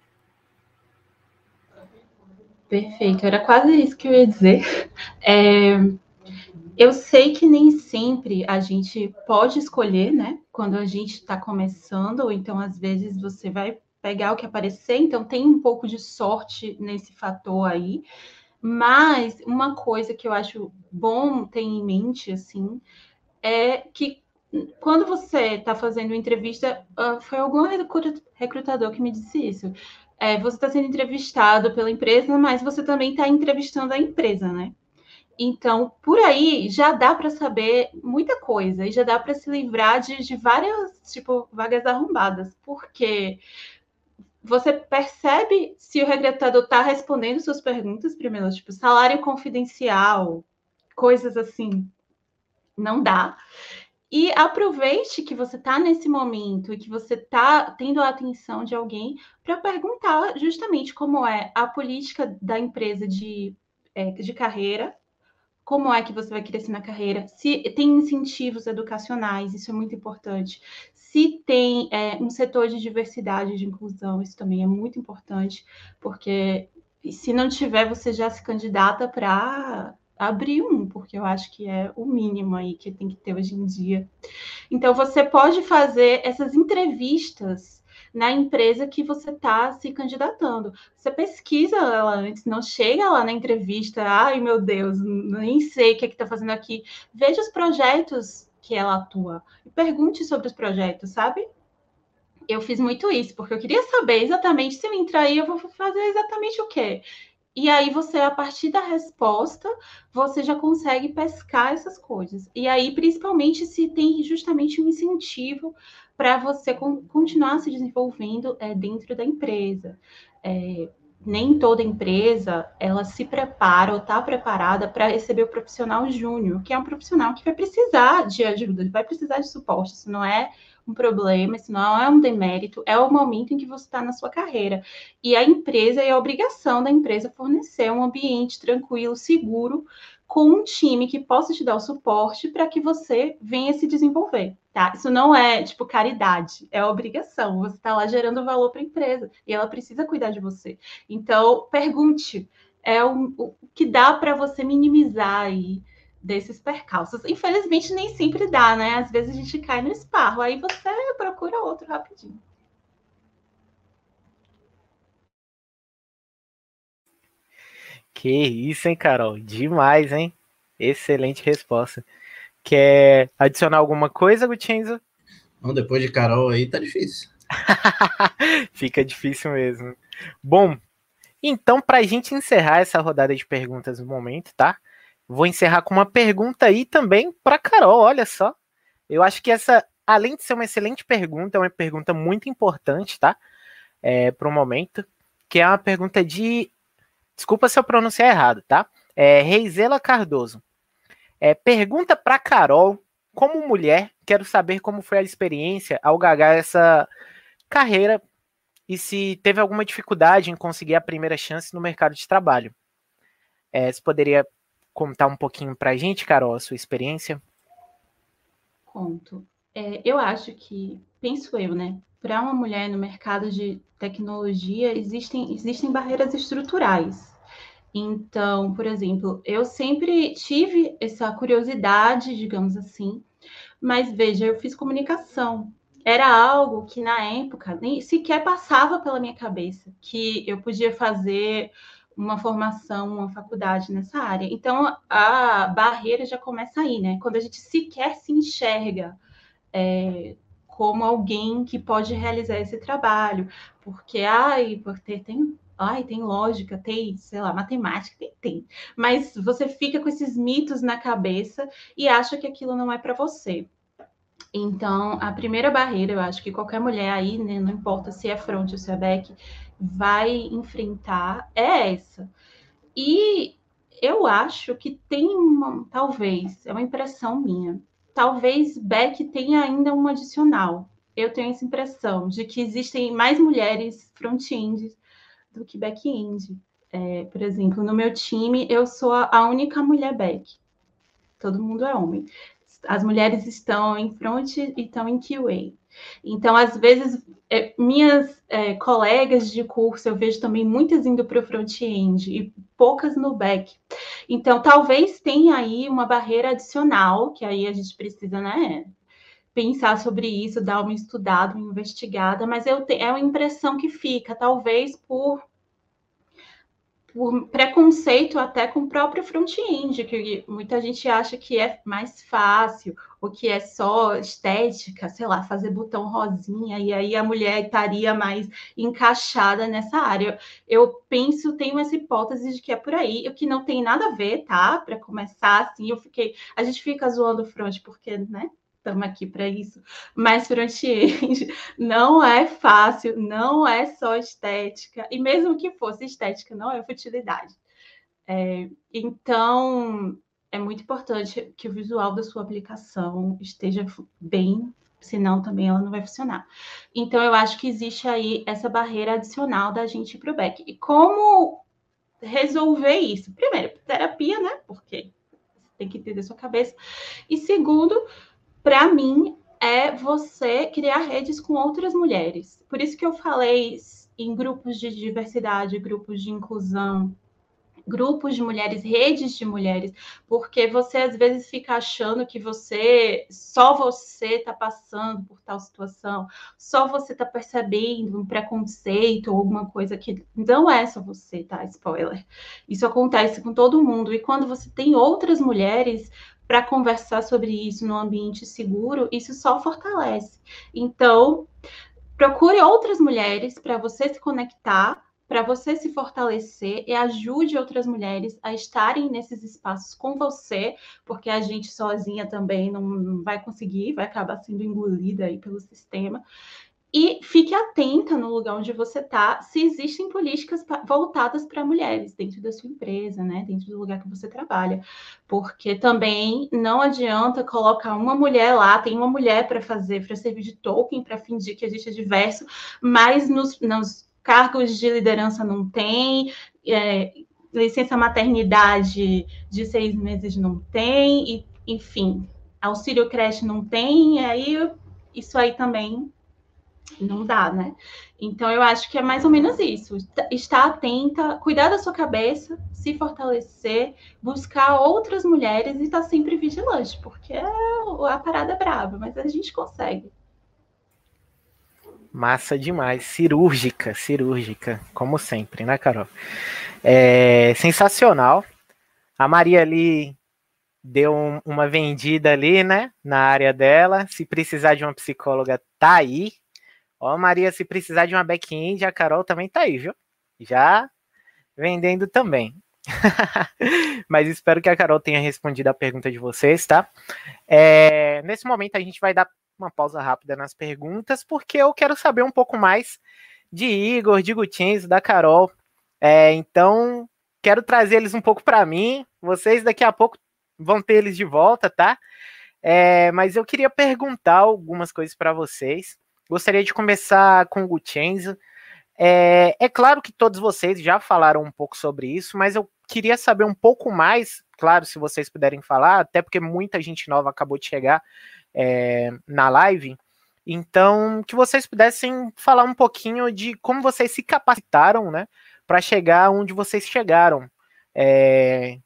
Perfeito, era quase isso que eu ia dizer. É, eu sei que nem sempre a gente pode escolher, né? Quando a gente está começando, ou então às vezes você vai pegar o que aparecer, então tem um pouco de sorte nesse fator aí. Mas uma coisa que eu acho bom ter em mente, assim, é que quando você está fazendo entrevista, uh, foi algum recrutador que me disse isso. É, você está sendo entrevistado pela empresa, mas você também está entrevistando a empresa, né? Então, por aí já dá para saber muita coisa e já dá para se livrar de, de várias, tipo, vagas arrombadas, porque você percebe se o recrutador está respondendo suas perguntas primeiro, tipo, salário confidencial, coisas assim. Não dá. E aproveite que você está nesse momento e que você está tendo a atenção de alguém para perguntar justamente como é a política da empresa de, é, de carreira, como é que você vai crescer na carreira, se tem incentivos educacionais, isso é muito importante, se tem é, um setor de diversidade, de inclusão, isso também é muito importante, porque se não tiver, você já se candidata para abrir um, porque eu acho que é o mínimo aí que tem que ter hoje em dia. Então, você pode fazer essas entrevistas na empresa que você está se candidatando. Você pesquisa ela antes, não chega lá na entrevista, ai meu Deus, nem sei o que é está fazendo aqui. Veja os projetos que ela atua e pergunte sobre os projetos, sabe? Eu fiz muito isso, porque eu queria saber exatamente se eu entrar aí, eu vou fazer exatamente o quê. E aí você, a partir da resposta, você já consegue pescar essas coisas. E aí, principalmente, se tem justamente um incentivo para você continuar se desenvolvendo é, dentro da empresa. É, nem toda empresa ela se prepara ou está preparada para receber o profissional júnior, que é um profissional que vai precisar de ajuda, vai precisar de suporte. Isso não é um problema, isso não é um demérito, é o momento em que você está na sua carreira. E a empresa é a obrigação da empresa fornecer um ambiente tranquilo, seguro, com um time que possa te dar o suporte para que você venha se desenvolver. Tá? Isso não é tipo caridade, é obrigação. Você está lá gerando valor para a empresa e ela precisa cuidar de você. Então, pergunte. É o, o que dá para você minimizar aí desses percalços. Infelizmente, nem sempre dá, né? Às vezes a gente cai no esparro, aí você procura outro rapidinho. Que isso, hein, Carol? Demais, hein? Excelente resposta. Quer adicionar alguma coisa, Gutienzo? Não, depois de Carol aí tá difícil. Fica difícil mesmo. Bom, então, para a gente encerrar essa rodada de perguntas no momento, tá? Vou encerrar com uma pergunta aí também para Carol. Olha só. Eu acho que essa, além de ser uma excelente pergunta, é uma pergunta muito importante, tá? É, para o momento. Que é uma pergunta de. Desculpa se eu pronunciar errado, tá? É Reisela Cardoso. É, pergunta para Carol, como mulher, quero saber como foi a experiência ao gagar essa carreira e se teve alguma dificuldade em conseguir a primeira chance no mercado de trabalho. É, você poderia contar um pouquinho para a gente, Carol, a sua experiência? Conto. É, eu acho que, penso eu, né? Para uma mulher no mercado de tecnologia, existem, existem barreiras estruturais então, por exemplo, eu sempre tive essa curiosidade, digamos assim, mas veja, eu fiz comunicação. Era algo que na época nem sequer passava pela minha cabeça que eu podia fazer uma formação, uma faculdade nessa área. Então, a barreira já começa aí, né? Quando a gente sequer se enxerga é, como alguém que pode realizar esse trabalho, porque, ai, porque tem ai, tem lógica, tem, sei lá, matemática, tem, tem. Mas você fica com esses mitos na cabeça e acha que aquilo não é para você. Então, a primeira barreira, eu acho que qualquer mulher aí, né, não importa se é front ou se é back, vai enfrentar é essa. E eu acho que tem uma, talvez, é uma impressão minha, talvez back tenha ainda um adicional. Eu tenho essa impressão de que existem mais mulheres front-end do que back-end. É, por exemplo, no meu time, eu sou a única mulher back. Todo mundo é homem. As mulheres estão em front e estão em QA. Então, às vezes, é, minhas é, colegas de curso, eu vejo também muitas indo para o front-end e poucas no back. Então, talvez tenha aí uma barreira adicional, que aí a gente precisa, né, pensar sobre isso, dar uma estudada, uma investigada, mas eu te, é uma impressão que fica, talvez por por preconceito até com o próprio front-end, que muita gente acha que é mais fácil, ou que é só estética, sei lá, fazer botão rosinha, e aí a mulher estaria mais encaixada nessa área. Eu penso, tenho essa hipótese de que é por aí, o que não tem nada a ver, tá? Para começar, assim, eu fiquei. A gente fica zoando o front, porque, né? Estamos aqui para isso. Mas front-end não é fácil, não é só estética, e mesmo que fosse estética, não é futilidade. É, então, é muito importante que o visual da sua aplicação esteja bem, senão também ela não vai funcionar. Então, eu acho que existe aí essa barreira adicional da gente ir para o back. E como resolver isso? Primeiro, terapia, né? Porque você tem que entender sua cabeça. E segundo, para mim, é você criar redes com outras mulheres. Por isso que eu falei em grupos de diversidade, grupos de inclusão, grupos de mulheres, redes de mulheres, porque você às vezes fica achando que você, só você está passando por tal situação, só você está percebendo um preconceito ou alguma coisa que não é só você, tá? Spoiler. Isso acontece com todo mundo. E quando você tem outras mulheres, para conversar sobre isso no ambiente seguro, isso só fortalece. Então, procure outras mulheres para você se conectar, para você se fortalecer e ajude outras mulheres a estarem nesses espaços com você, porque a gente sozinha também não vai conseguir, vai acabar sendo engolida aí pelo sistema. E fique atenta no lugar onde você está, se existem políticas voltadas para mulheres dentro da sua empresa, né? Dentro do lugar que você trabalha. Porque também não adianta colocar uma mulher lá, tem uma mulher para fazer, para servir de token, para fingir que a gente é diverso, mas nos, nos cargos de liderança não tem. É, licença maternidade de seis meses não tem, e, enfim, auxílio creche não tem, e aí isso aí também não dá, né? Então eu acho que é mais ou menos isso. Estar atenta, cuidar da sua cabeça, se fortalecer, buscar outras mulheres e estar sempre vigilante, porque a parada é brava, mas a gente consegue. Massa demais, cirúrgica, cirúrgica, como sempre, né, Carol? É sensacional. A Maria ali deu um, uma vendida ali, né, na área dela. Se precisar de uma psicóloga, tá aí, Ó, Maria, se precisar de uma back-end, a Carol também tá aí, viu? Já vendendo também. Mas espero que a Carol tenha respondido a pergunta de vocês, tá? É, nesse momento a gente vai dar uma pausa rápida nas perguntas, porque eu quero saber um pouco mais de Igor, de Gutins, da Carol. É, então, quero trazer eles um pouco para mim. Vocês daqui a pouco vão ter eles de volta, tá? É, mas eu queria perguntar algumas coisas para vocês. Gostaria de começar com o Gutienzo. É, é claro que todos vocês já falaram um pouco sobre isso, mas eu queria saber um pouco mais, claro, se vocês puderem falar, até porque muita gente nova acabou de chegar é, na live. Então, que vocês pudessem falar um pouquinho de como vocês se capacitaram, né, para chegar onde vocês chegaram. É,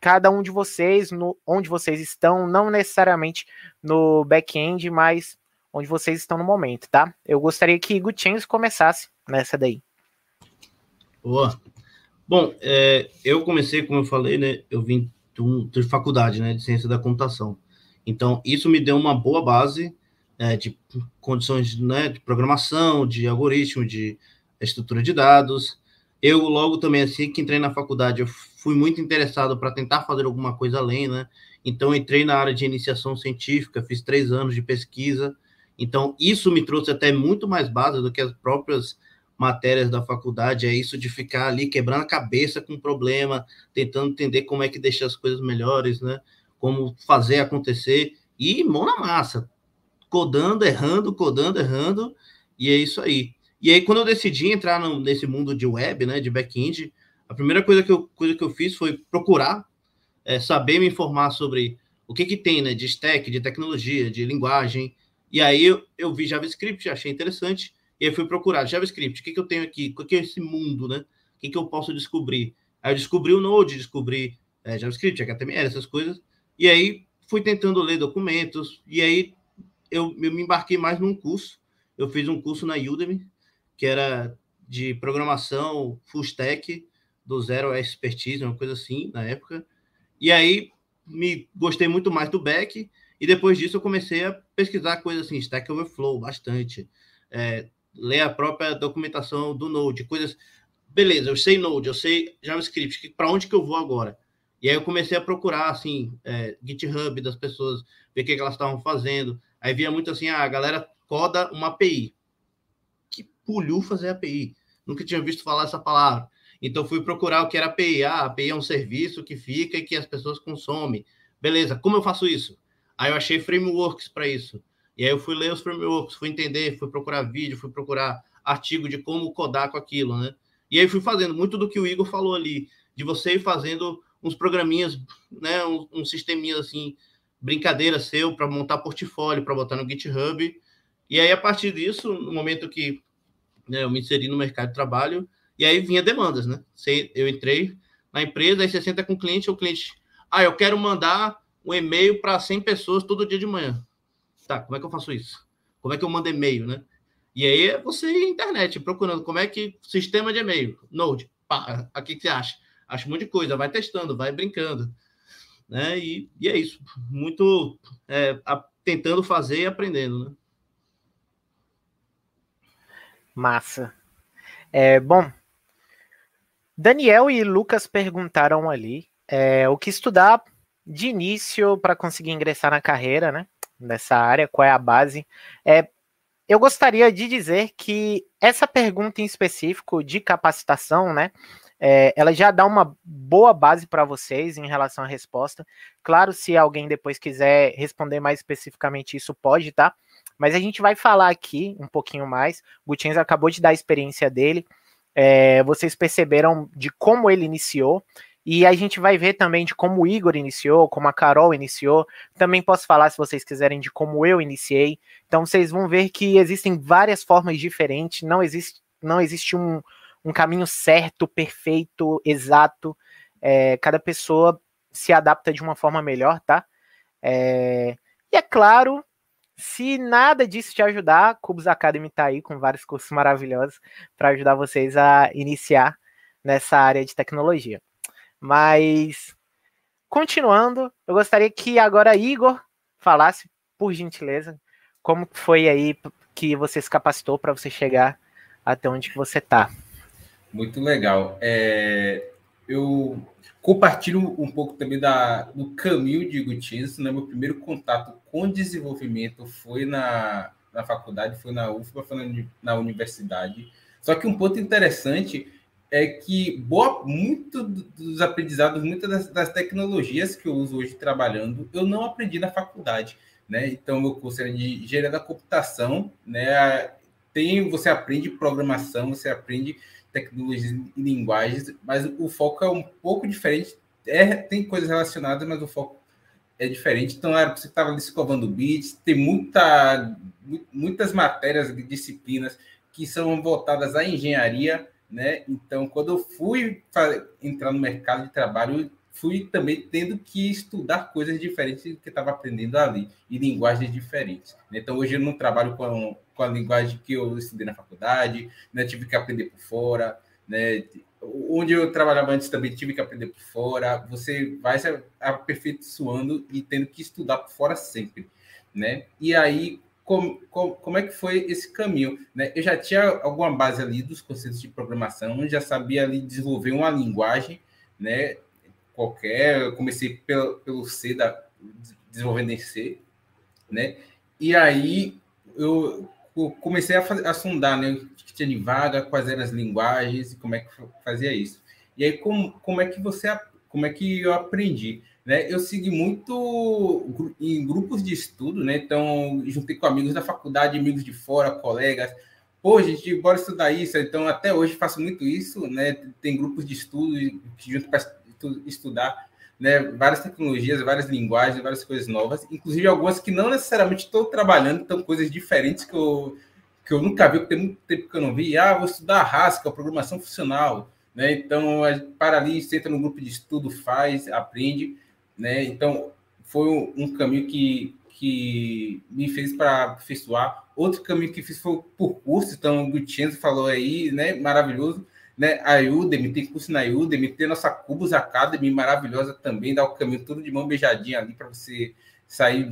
cada um de vocês, no, onde vocês estão, não necessariamente no back-end, mas onde vocês estão no momento, tá? Eu gostaria que Gutierrez começasse nessa daí. Boa. Bom, é, eu comecei, como eu falei, né? Eu vim de faculdade, né? De ciência da computação. Então, isso me deu uma boa base é, de condições né, de programação, de algoritmo, de estrutura de dados. Eu, logo também, assim que entrei na faculdade, eu fui muito interessado para tentar fazer alguma coisa além, né? Então, entrei na área de iniciação científica, fiz três anos de pesquisa, então, isso me trouxe até muito mais base do que as próprias matérias da faculdade, é isso de ficar ali quebrando a cabeça com o problema, tentando entender como é que deixa as coisas melhores, né? Como fazer acontecer e mão na massa, codando, errando, codando, errando, e é isso aí. E aí, quando eu decidi entrar no, nesse mundo de web, né, de back-end, a primeira coisa que eu, coisa que eu fiz foi procurar, é, saber me informar sobre o que, que tem, né, de stack, de tecnologia, de linguagem, e aí eu, eu vi JavaScript, achei interessante, e aí fui procurar JavaScript, o que, que eu tenho aqui? O que é esse mundo, né? O que, que eu posso descobrir? Aí eu descobri o Node, descobri é, JavaScript, HTML, essas coisas, e aí fui tentando ler documentos, e aí eu, eu me embarquei mais num curso, eu fiz um curso na Udemy, que era de programação full stack, do zero a expertise, uma coisa assim, na época. E aí me gostei muito mais do back, e depois disso eu comecei a pesquisar coisas assim, Stack Overflow, bastante. É, ler a própria documentação do Node, coisas. Beleza, eu sei Node, eu sei JavaScript, para onde que eu vou agora? E aí eu comecei a procurar, assim, é, GitHub das pessoas, ver o que, que elas estavam fazendo. Aí via muito assim, ah, a galera coda uma API. Que pulhu fazer API? Nunca tinha visto falar essa palavra. Então fui procurar o que era API. Ah, API é um serviço que fica e que as pessoas consomem. Beleza, como eu faço isso? Aí eu achei frameworks para isso. E aí eu fui ler os frameworks, fui entender, fui procurar vídeo, fui procurar artigo de como codar com aquilo, né? E aí fui fazendo muito do que o Igor falou ali, de você ir fazendo uns programinhas, né, um, um sisteminha assim, brincadeira seu para montar portfólio, para botar no GitHub. E aí a partir disso, no momento que né, eu me inseri no mercado de trabalho, e aí vinha demandas, né? Eu entrei na empresa, aí você senta com o cliente, o cliente, ah, eu quero mandar um e-mail para 100 pessoas todo dia de manhã. Tá, como é que eu faço isso? Como é que eu mando e-mail, né? E aí é você internet procurando como é que sistema de e-mail, Node, pá, aqui que você acha? Acho um monte de coisa, vai testando, vai brincando, né? E, e é isso, muito é, a, tentando fazer e aprendendo, né? Massa. É, bom, Daniel e Lucas perguntaram ali é, o que estudar de início para conseguir ingressar na carreira, né? Nessa área, qual é a base? É, eu gostaria de dizer que essa pergunta em específico de capacitação, né? É, ela já dá uma boa base para vocês em relação à resposta. Claro, se alguém depois quiser responder mais especificamente isso, pode, tá? Mas a gente vai falar aqui um pouquinho mais. O Gutiérrez acabou de dar a experiência dele é, vocês perceberam de como ele iniciou. E a gente vai ver também de como o Igor iniciou, como a Carol iniciou. Também posso falar, se vocês quiserem, de como eu iniciei. Então vocês vão ver que existem várias formas diferentes, não existe, não existe um, um caminho certo, perfeito, exato. É, cada pessoa se adapta de uma forma melhor, tá? É, e é claro se nada disso te ajudar, Cubos Academy está aí com vários cursos maravilhosos para ajudar vocês a iniciar nessa área de tecnologia. Mas, continuando, eu gostaria que agora Igor falasse, por gentileza, como foi aí que você se capacitou para você chegar até onde que você está. Muito legal. É, eu compartilho um pouco também da, do caminho de Gutiérrez, né? Meu primeiro contato com desenvolvimento foi na, na faculdade, foi na UFBA, foi na, na universidade. Só que um ponto interessante é que boa, muito dos aprendizados, muitas das, das, tecnologias que eu uso hoje trabalhando, eu não aprendi na faculdade, né? Então, meu curso é de engenharia da computação, né? Tem, você aprende programação, você aprende tecnologias e linguagens, mas o foco é um pouco diferente. É, tem coisas relacionadas, mas o foco é diferente. Então, era você estava escovando bits, tem muita, muitas matérias, disciplinas que são voltadas à engenharia, né? Então, quando eu fui entrar no mercado de trabalho, fui também tendo que estudar coisas diferentes do que estava aprendendo ali e linguagens diferentes. Então, hoje eu não trabalho com, com a linguagem que eu estudei na faculdade, né? tive que aprender por fora, né? Onde eu trabalhava antes também tive que aprender por fora. Você vai se aperfeiçoando e tendo que estudar por fora sempre, né? E aí, como, como, como é que foi esse caminho? Né? Eu já tinha alguma base ali dos conceitos de programação, já sabia ali desenvolver uma linguagem, né? Qualquer, eu comecei pelo, pelo C, da, desenvolvendo em C, né? E aí eu comecei a, a sondar, né? O que tinha de vaga, quais eram as linguagens como é que fazia isso. E aí, como, como é que você, como é que eu aprendi? Né? Eu segui muito em grupos de estudo, né? Então, juntei com amigos da faculdade, amigos de fora, colegas. Pô, gente, bora estudar isso. Então, até hoje faço muito isso, né? Tem grupos de estudo junto para estudar né, várias tecnologias, várias linguagens, várias coisas novas, inclusive algumas que não necessariamente estou trabalhando, então coisas diferentes que eu, que eu nunca vi, porque tem muito tempo que eu não vi. Ah, vou estudar Haskell, programação funcional, né? Então, para ali, você entra no grupo de estudo, faz, aprende, né? Então, foi um, caminho que, que me fez para aperfeiçoar. Outro caminho que fiz foi por curso, então o Gutiérrez falou aí, né? Maravilhoso né? A Udemy, tem curso na Udemy, tem nossa Cubus Academy maravilhosa também, dá o caminho todo de mão beijadinha ali para você sair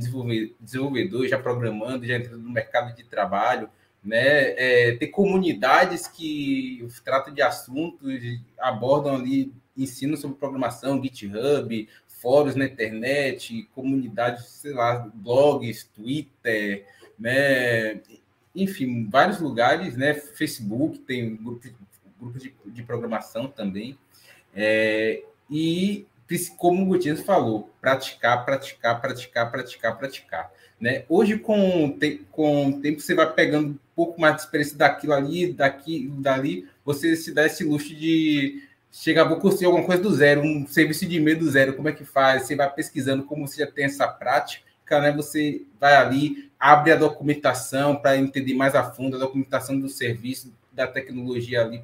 desenvolvedor, já programando, já entrando no mercado de trabalho, né? É, tem comunidades que tratam de assuntos, abordam ali, ensinam sobre programação, GitHub, fóruns na internet, comunidades, sei lá, blogs, Twitter, né? Enfim, vários lugares, né? Facebook tem grupos, grupos de, de programação também. É, e como o Gutiérrez falou, praticar, praticar, praticar, praticar, praticar. Né? Hoje, com, te, com o tempo, você vai pegando um pouco mais de experiência daquilo ali, daqui, dali, você se dá esse luxo de chegar, vou construir alguma coisa do zero, um serviço de e-mail do zero, como é que faz? Você vai pesquisando como você já tem essa prática, né? Você vai ali, abre a documentação para entender mais a fundo a documentação do serviço, da tecnologia ali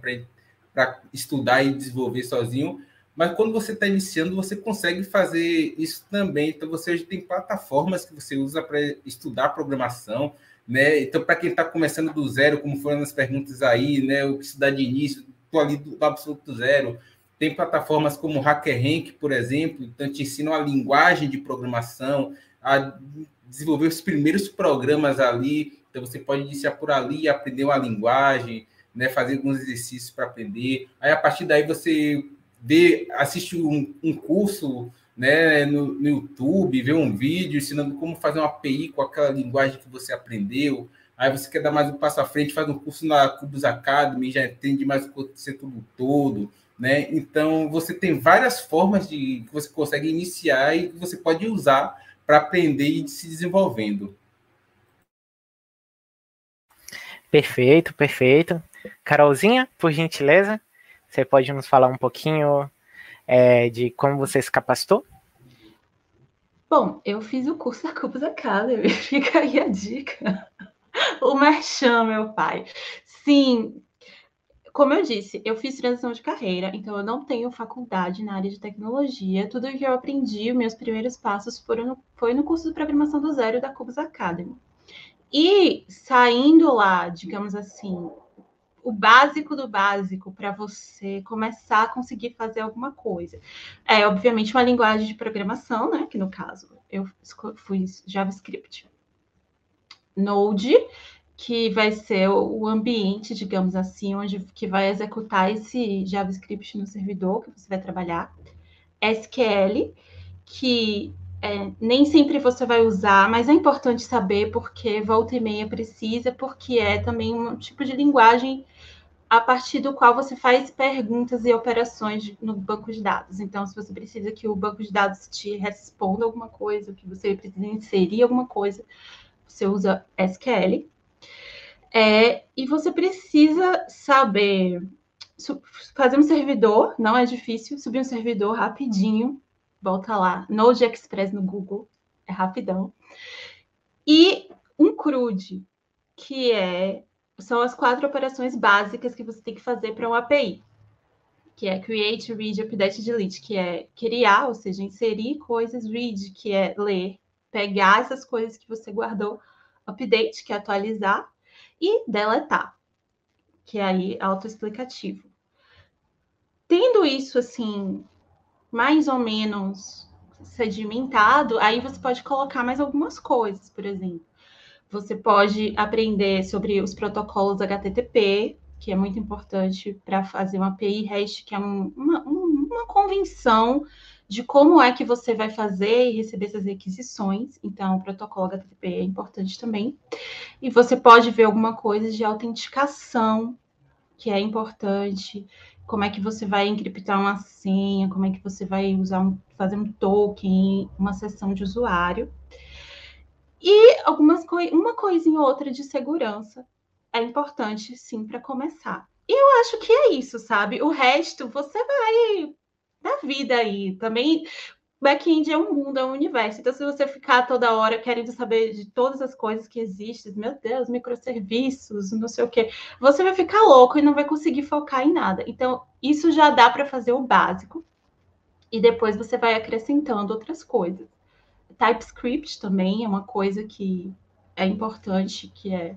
para estudar e desenvolver sozinho. Mas quando você está iniciando, você consegue fazer isso também. Então, você tem plataformas que você usa para estudar programação, né? Então, para quem está começando do zero, como foram as perguntas aí, né? O que estudar de início, ali do, do, absoluto zero. Tem plataformas como HackerRank, por exemplo, então te ensinam a linguagem de programação, a desenvolver os primeiros programas ali. Então, você pode iniciar por ali, aprender uma linguagem, né? Fazer alguns exercícios para aprender. Aí, a partir daí, você vê, assiste um, um curso né, no, no, YouTube, vê um vídeo ensinando como fazer uma API com aquela linguagem que você aprendeu. Aí você quer dar mais um passo à frente, faz um curso na Cubus Academy, já entende mais o conceito todo, né? Então você tem várias formas de que você consegue iniciar e que você pode usar para aprender e se desenvolvendo. Perfeito, perfeito. Carolzinha, por gentileza, você pode nos falar um pouquinho é, de como você se capacitou? Bom, eu fiz o curso da Cubus Academy, fica aí a dica. O Merchan, meu pai. Sim, como eu disse, eu fiz transição de carreira, então eu não tenho faculdade na área de tecnologia. Tudo que eu aprendi, meus primeiros passos foram no, foi no curso de programação do zero da Cubus Academy. E saindo lá, digamos assim, o básico do básico para você começar a conseguir fazer alguma coisa. É, obviamente, uma linguagem de programação, né? Que no caso eu fui JavaScript. Node, que vai ser o ambiente, digamos assim, onde que vai executar esse JavaScript no servidor que você vai trabalhar. SQL, que é, nem sempre você vai usar, mas é importante saber porque volta e meia precisa, porque é também um tipo de linguagem a partir do qual você faz perguntas e operações no banco de dados. Então, se você precisa que o banco de dados te responda alguma coisa, que você precisa inserir alguma coisa, você usa SQL. É, e você precisa saber fazer um servidor, não é difícil, subir um servidor rapidinho, volta lá, Node Express no Google, é rapidão. E um CRUD, que é são as quatro operações básicas que você tem que fazer para uma API, que é create, read, update, delete, que é criar, ou seja, inserir coisas, read, que é ler, pegar essas coisas que você guardou, update, que é atualizar, e deletar, que é aí autoexplicativo. Tendo isso assim, mais ou menos sedimentado, aí você pode colocar mais algumas coisas, por exemplo você pode aprender sobre os protocolos HTTP, que é muito importante para fazer uma API REST, que é um, uma, uma convenção de como é que você vai fazer e receber essas requisições. Então, o protocolo HTTP é importante também. E você pode ver alguma coisa de autenticação, que é importante. Como é que você vai encriptar uma senha, como é que você vai usar um, fazer um token, uma sessão de usuário. E algumas co uma coisinha ou outra de segurança é importante, sim, para começar. E eu acho que é isso, sabe? O resto você vai da vida aí. Também back-end é um mundo, é um universo. Então, se você ficar toda hora querendo saber de todas as coisas que existem, meu Deus, microserviços, não sei o quê, você vai ficar louco e não vai conseguir focar em nada. Então, isso já dá para fazer o básico. E depois você vai acrescentando outras coisas. TypeScript também é uma coisa que é importante, que é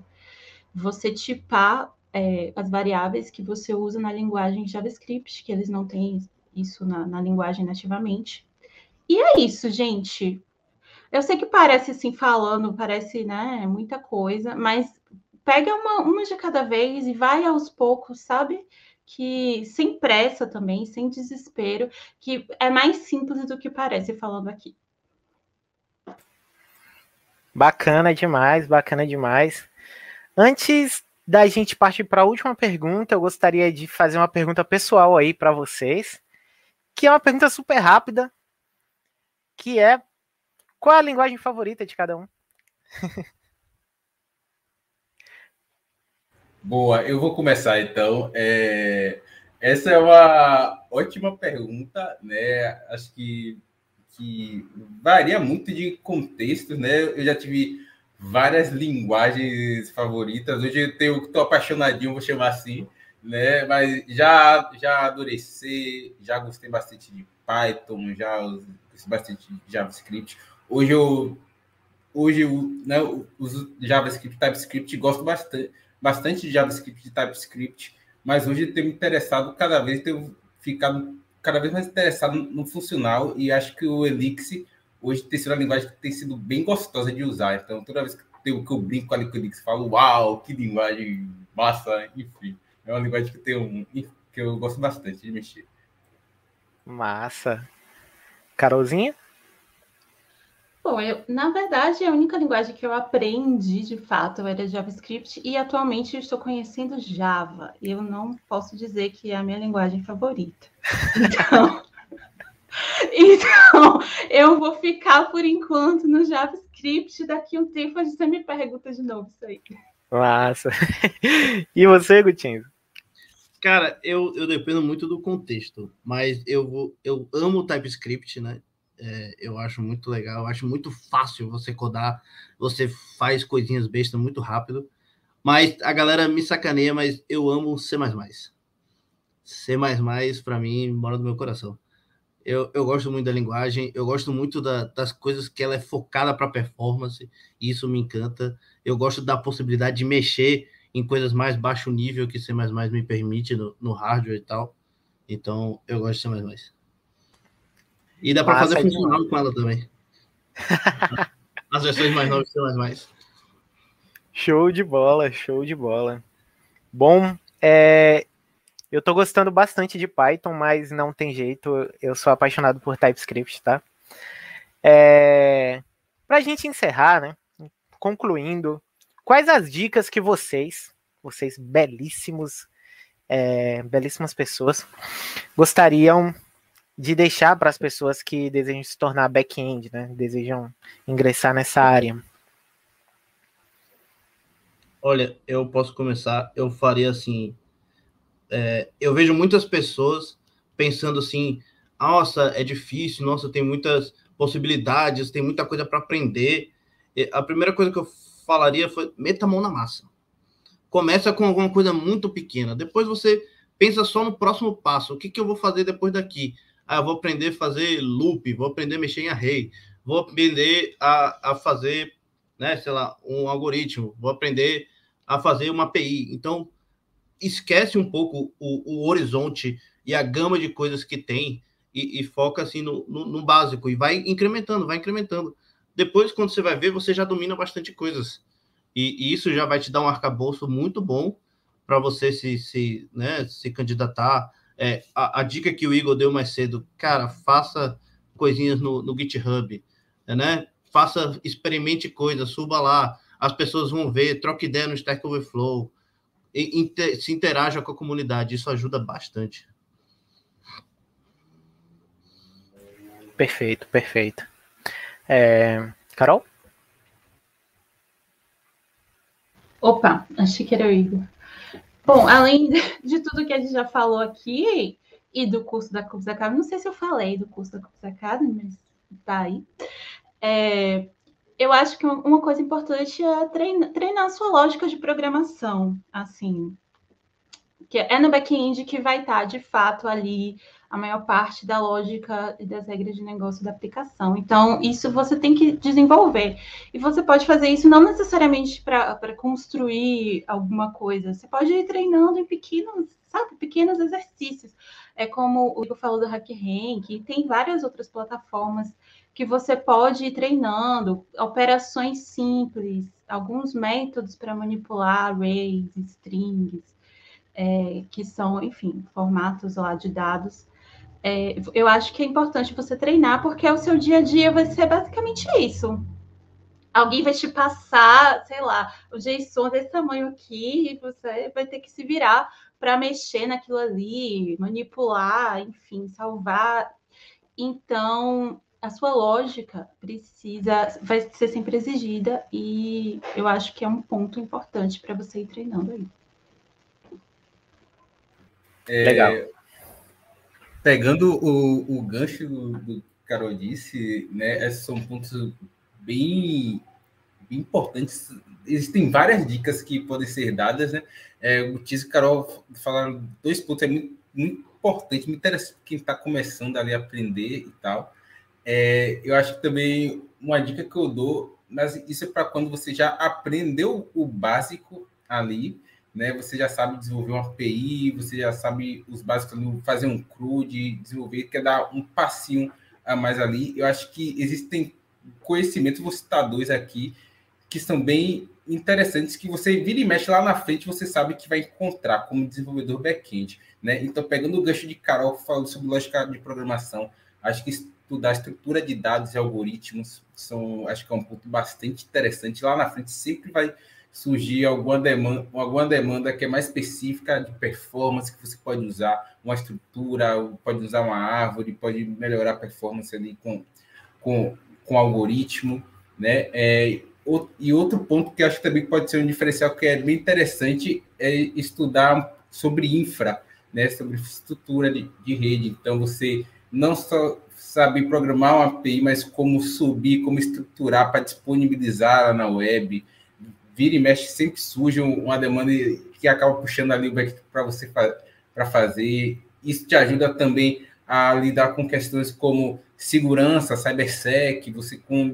você tipar é, as variáveis que você usa na linguagem JavaScript, que eles não têm isso na, na linguagem nativamente. E é isso, gente. Eu sei que parece assim, falando, parece, né, muita coisa, mas pega uma, uma de cada vez e vai aos poucos, sabe? Que sem pressa também, sem desespero, que é mais simples do que parece falando aqui. Bacana demais, bacana demais. Antes da gente partir para a última pergunta, eu gostaria de fazer uma pergunta pessoal aí para vocês, que é uma pergunta super rápida, que é qual a linguagem favorita de cada um? Boa, eu vou começar então. É... Essa é uma ótima pergunta, né? Acho que, que varia muito de contextos, né? Eu já tive várias linguagens favoritas. Hoje eu tenho, estou apaixonadinho, vou chamar assim, né? Mas já já adorei já gostei bastante de Python, já gostei bastante de JavaScript. Hoje eu hoje eu, né, uso JavaScript, TypeScript, gosto bastante bastante de JavaScript e TypeScript, mas hoje eu tenho me interessado cada vez, tenho ficado cada vez mais interessado no funcional e acho que o Elixir hoje tem sido uma linguagem que tem sido bem gostosa de usar. Então, toda vez que eu, que eu brinco com a Elixir, falo, uau, que linguagem massa, enfim. É uma linguagem que, tem que eu gosto bastante de mexer. Massa. Carolzinha? Bom, eu, na verdade, a única linguagem que eu aprendi de fato era JavaScript e atualmente eu estou conhecendo Java. Eu não posso dizer que é a minha linguagem favorita. Então, então eu vou ficar por enquanto no JavaScript. Daqui a um tempo a gente me pergunta de novo isso aí. Massa. E você, Gutinho? Cara, eu, eu dependo muito do contexto, mas eu, eu amo TypeScript, né? É, eu acho muito legal, eu acho muito fácil você codar, você faz coisinhas bestas muito rápido. Mas a galera me sacaneia, mas eu amo C. C para mim mora no meu coração. Eu, eu gosto muito da linguagem, eu gosto muito da, das coisas que ela é focada para performance, e isso me encanta. Eu gosto da possibilidade de mexer em coisas mais baixo nível que C me permite no, no hardware e tal. Então, eu gosto de C. E dá para fazer funcional com ela também. As versões mais novas são as mais. Show de bola, show de bola. Bom, é, eu tô gostando bastante de Python, mas não tem jeito, eu sou apaixonado por TypeScript, tá? É, pra gente encerrar, né? Concluindo, quais as dicas que vocês, vocês belíssimos, é, belíssimas pessoas, gostariam de deixar para as pessoas que desejam se tornar back-end, né? Desejam ingressar nessa área? Olha, eu posso começar. Eu faria assim. É, eu vejo muitas pessoas pensando assim: nossa, é difícil, nossa, tem muitas possibilidades, tem muita coisa para aprender. E a primeira coisa que eu falaria foi: meta a mão na massa. Começa com alguma coisa muito pequena. Depois você pensa só no próximo passo. O que, que eu vou fazer depois daqui? Ah, vou aprender a fazer loop, vou aprender a mexer em array, vou aprender a, a fazer, né, sei lá, um algoritmo, vou aprender a fazer uma API. Então, esquece um pouco o, o horizonte e a gama de coisas que tem e, e foca assim no, no, no, básico e vai incrementando, vai incrementando. Depois, quando você vai ver, você já domina bastante coisas. E, e isso já vai te dar um arcabouço muito bom para você se, se, né, se candidatar é, a, a, dica que o Igor deu mais cedo, cara, faça coisinhas no, no GitHub, né? Faça, experimente coisas, suba lá, as pessoas vão ver, troque ideia no Stack Overflow, e, inter, se interaja com a comunidade, isso ajuda bastante. Perfeito, perfeito. É, Carol? Opa, achei que era o Igor. Bom, além de tudo que a gente já falou aqui e do curso da Cursos Academy, não sei se eu falei do curso da Cursos Academy, mas tá aí. É, eu acho que uma coisa importante é treinar, treinar a sua lógica de programação. Assim, que é no back-end que vai estar, de fato, ali a maior parte da lógica e das regras de negócio da aplicação. Então, isso você tem que desenvolver. E você pode fazer isso não necessariamente para construir alguma coisa. Você pode ir treinando em pequenos, sabe, pequenos exercícios. É como o Igor falou do HackRank, tem várias outras plataformas que você pode ir treinando, operações simples, alguns métodos para manipular arrays, strings, é, que são, enfim, formatos lá de dados é, eu acho que é importante você treinar, porque o seu dia a dia vai ser basicamente isso. Alguém vai te passar, sei lá, o JSON desse tamanho aqui, e você vai ter que se virar para mexer naquilo ali, manipular, enfim, salvar. Então, a sua lógica precisa, vai ser sempre exigida, e eu acho que é um ponto importante para você ir treinando aí. É, Legal pegando o, o gancho do, Carol disse, né, esses são pontos bem, bem importantes. Existem várias dicas que podem ser dadas, né? É, o Tiz e Carol falaram dois pontos, é muito, muito importante, muito interessante quem está começando ali a aprender e tal. É, eu acho que também uma dica que eu dou, mas isso é para quando você já aprendeu o básico ali, né? Você já sabe desenvolver uma API, você já sabe os básicos, fazer um CRUD, desenvolver, quer dar um passinho a mais ali. Eu acho que existem conhecimentos, vou citar dois aqui, que são bem interessantes, que você vira e mexe lá na frente, você sabe que vai encontrar como desenvolvedor back-end. Né? Então, pegando o gancho de Carol, falando sobre lógica de programação, acho que estudar estrutura de dados e algoritmos são, acho que é um ponto bastante interessante. Lá na frente sempre vai surgir alguma demanda, alguma demanda que é mais específica de performance que você pode usar, uma estrutura, pode usar uma árvore, pode melhorar a performance ali com, com, com algoritmo, né? É, e outro ponto que acho que também pode ser um diferencial que é bem interessante é estudar sobre infra, né? Sobre estrutura de, de rede. Então, você não só sabe programar uma API, mas como subir, como estruturar para disponibilizar na web, vira e mexe, sempre surge uma demanda que acaba puxando ali o back para você para fazer. Isso te ajuda também a lidar com questões como segurança, cybersec, você com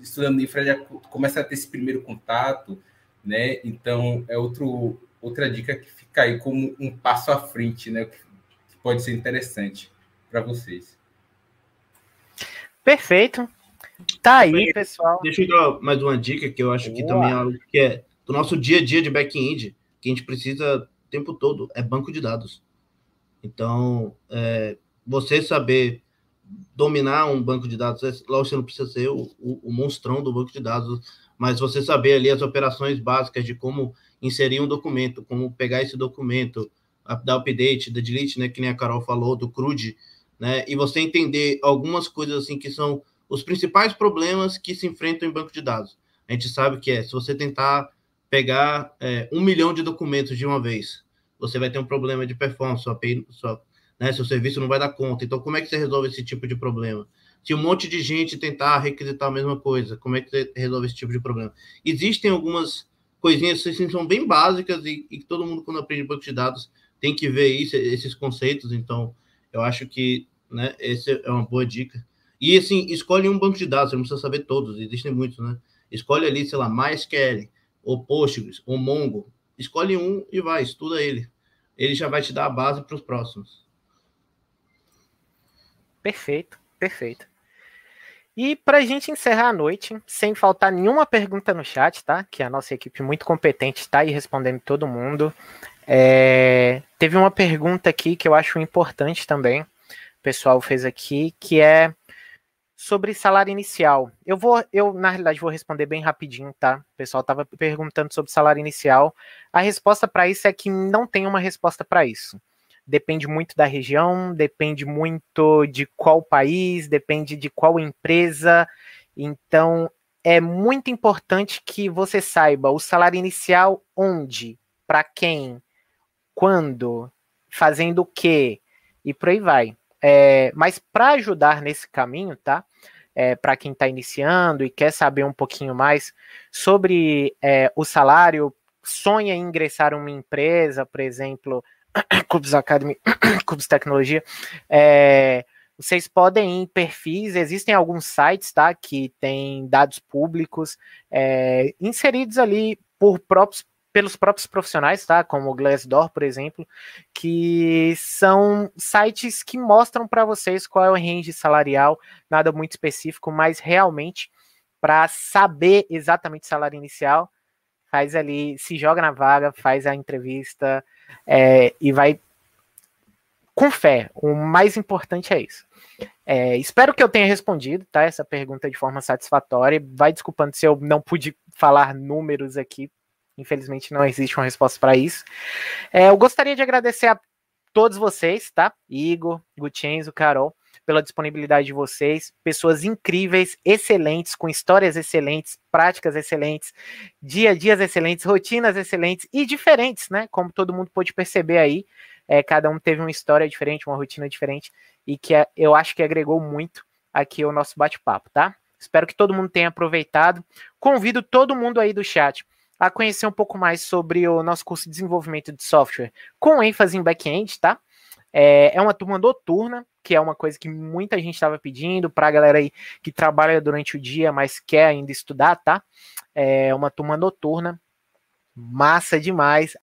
estudando infra já começa a ter esse primeiro contato, né? Então é outro outra dica que fica aí como um passo à frente, né? Que pode ser interessante para vocês. Perfeito. Tá aí, pessoal. Deixa eu dar mais uma dica que eu acho Boa. que também é algo que é do nosso dia a dia de back-end, que a gente precisa o tempo todo, é banco de dados. Então, é, você saber dominar um banco de dados, é, lógico você não precisa ser o, o, o, monstrão do banco de dados, mas você saber ali as operações básicas de como inserir um documento, como pegar esse documento, dar update, da delete, né, que nem a Carol falou, do CRUD, né, e você entender algumas coisas assim que são os principais problemas que se enfrentam em banco de dados. A gente sabe que é, se você tentar pegar é, um milhão de documentos de uma vez, você vai ter um problema de performance, sua, sua, né, seu serviço não vai dar conta. Então, como é que você resolve esse tipo de problema? Se um monte de gente tentar requisitar a mesma coisa, como é que você resolve esse tipo de problema? Existem algumas coisinhas assim, são bem básicas e, e todo mundo, quando aprende banco de dados, tem que ver isso, esses conceitos. Então, eu acho que né, essa é uma boa dica. E assim, escolhe um banco de dados, você não precisa saber todos, existem muitos, né? Escolhe ali, sei lá, MySQL, ou Postgres, ou Mongo. Escolhe um e vai, estuda ele. Ele já vai te dar a base para os próximos. Perfeito, perfeito. E para a gente encerrar a noite, sem faltar nenhuma pergunta no chat, tá? Que a nossa equipe muito competente está aí respondendo todo mundo. É... Teve uma pergunta aqui que eu acho importante também. O pessoal fez aqui, que é sobre salário inicial. Eu vou, eu na realidade vou responder bem rapidinho, tá? O pessoal estava perguntando sobre salário inicial. A resposta para isso é que não tem uma resposta para isso. Depende muito da região, depende muito de qual país, depende de qual empresa. Então, é muito importante que você saiba o salário inicial onde, para quem, quando, fazendo o quê e por aí vai. É, mas para ajudar nesse caminho, tá? É, para quem está iniciando e quer saber um pouquinho mais sobre é, o salário, sonha em ingressar em uma empresa, por exemplo, Clubes Academy, Clubes Tecnologia, é, vocês podem ir em perfis, existem alguns sites, tá, que tem dados públicos é, inseridos ali por próprios pelos próprios profissionais, tá? Como o Glassdoor, por exemplo, que são sites que mostram para vocês qual é o range salarial, nada muito específico, mas realmente para saber exatamente o salário inicial, faz ali, se joga na vaga, faz a entrevista é, e vai com fé. O mais importante é isso. É, espero que eu tenha respondido, tá? Essa pergunta de forma satisfatória. Vai desculpando se eu não pude falar números aqui. Infelizmente não existe uma resposta para isso. É, eu gostaria de agradecer a todos vocês, tá? Igor, Gutienzo, Carol, pela disponibilidade de vocês. Pessoas incríveis, excelentes, com histórias excelentes, práticas excelentes, dia a dias excelentes, rotinas excelentes e diferentes, né? Como todo mundo pôde perceber aí. É, cada um teve uma história diferente, uma rotina diferente e que é, eu acho que agregou muito aqui o nosso bate-papo, tá? Espero que todo mundo tenha aproveitado. Convido todo mundo aí do chat a conhecer um pouco mais sobre o nosso curso de desenvolvimento de software com ênfase em back-end, tá? É, é uma turma noturna, que é uma coisa que muita gente estava pedindo para a galera aí que trabalha durante o dia, mas quer ainda estudar, tá? É uma turma noturna, massa demais.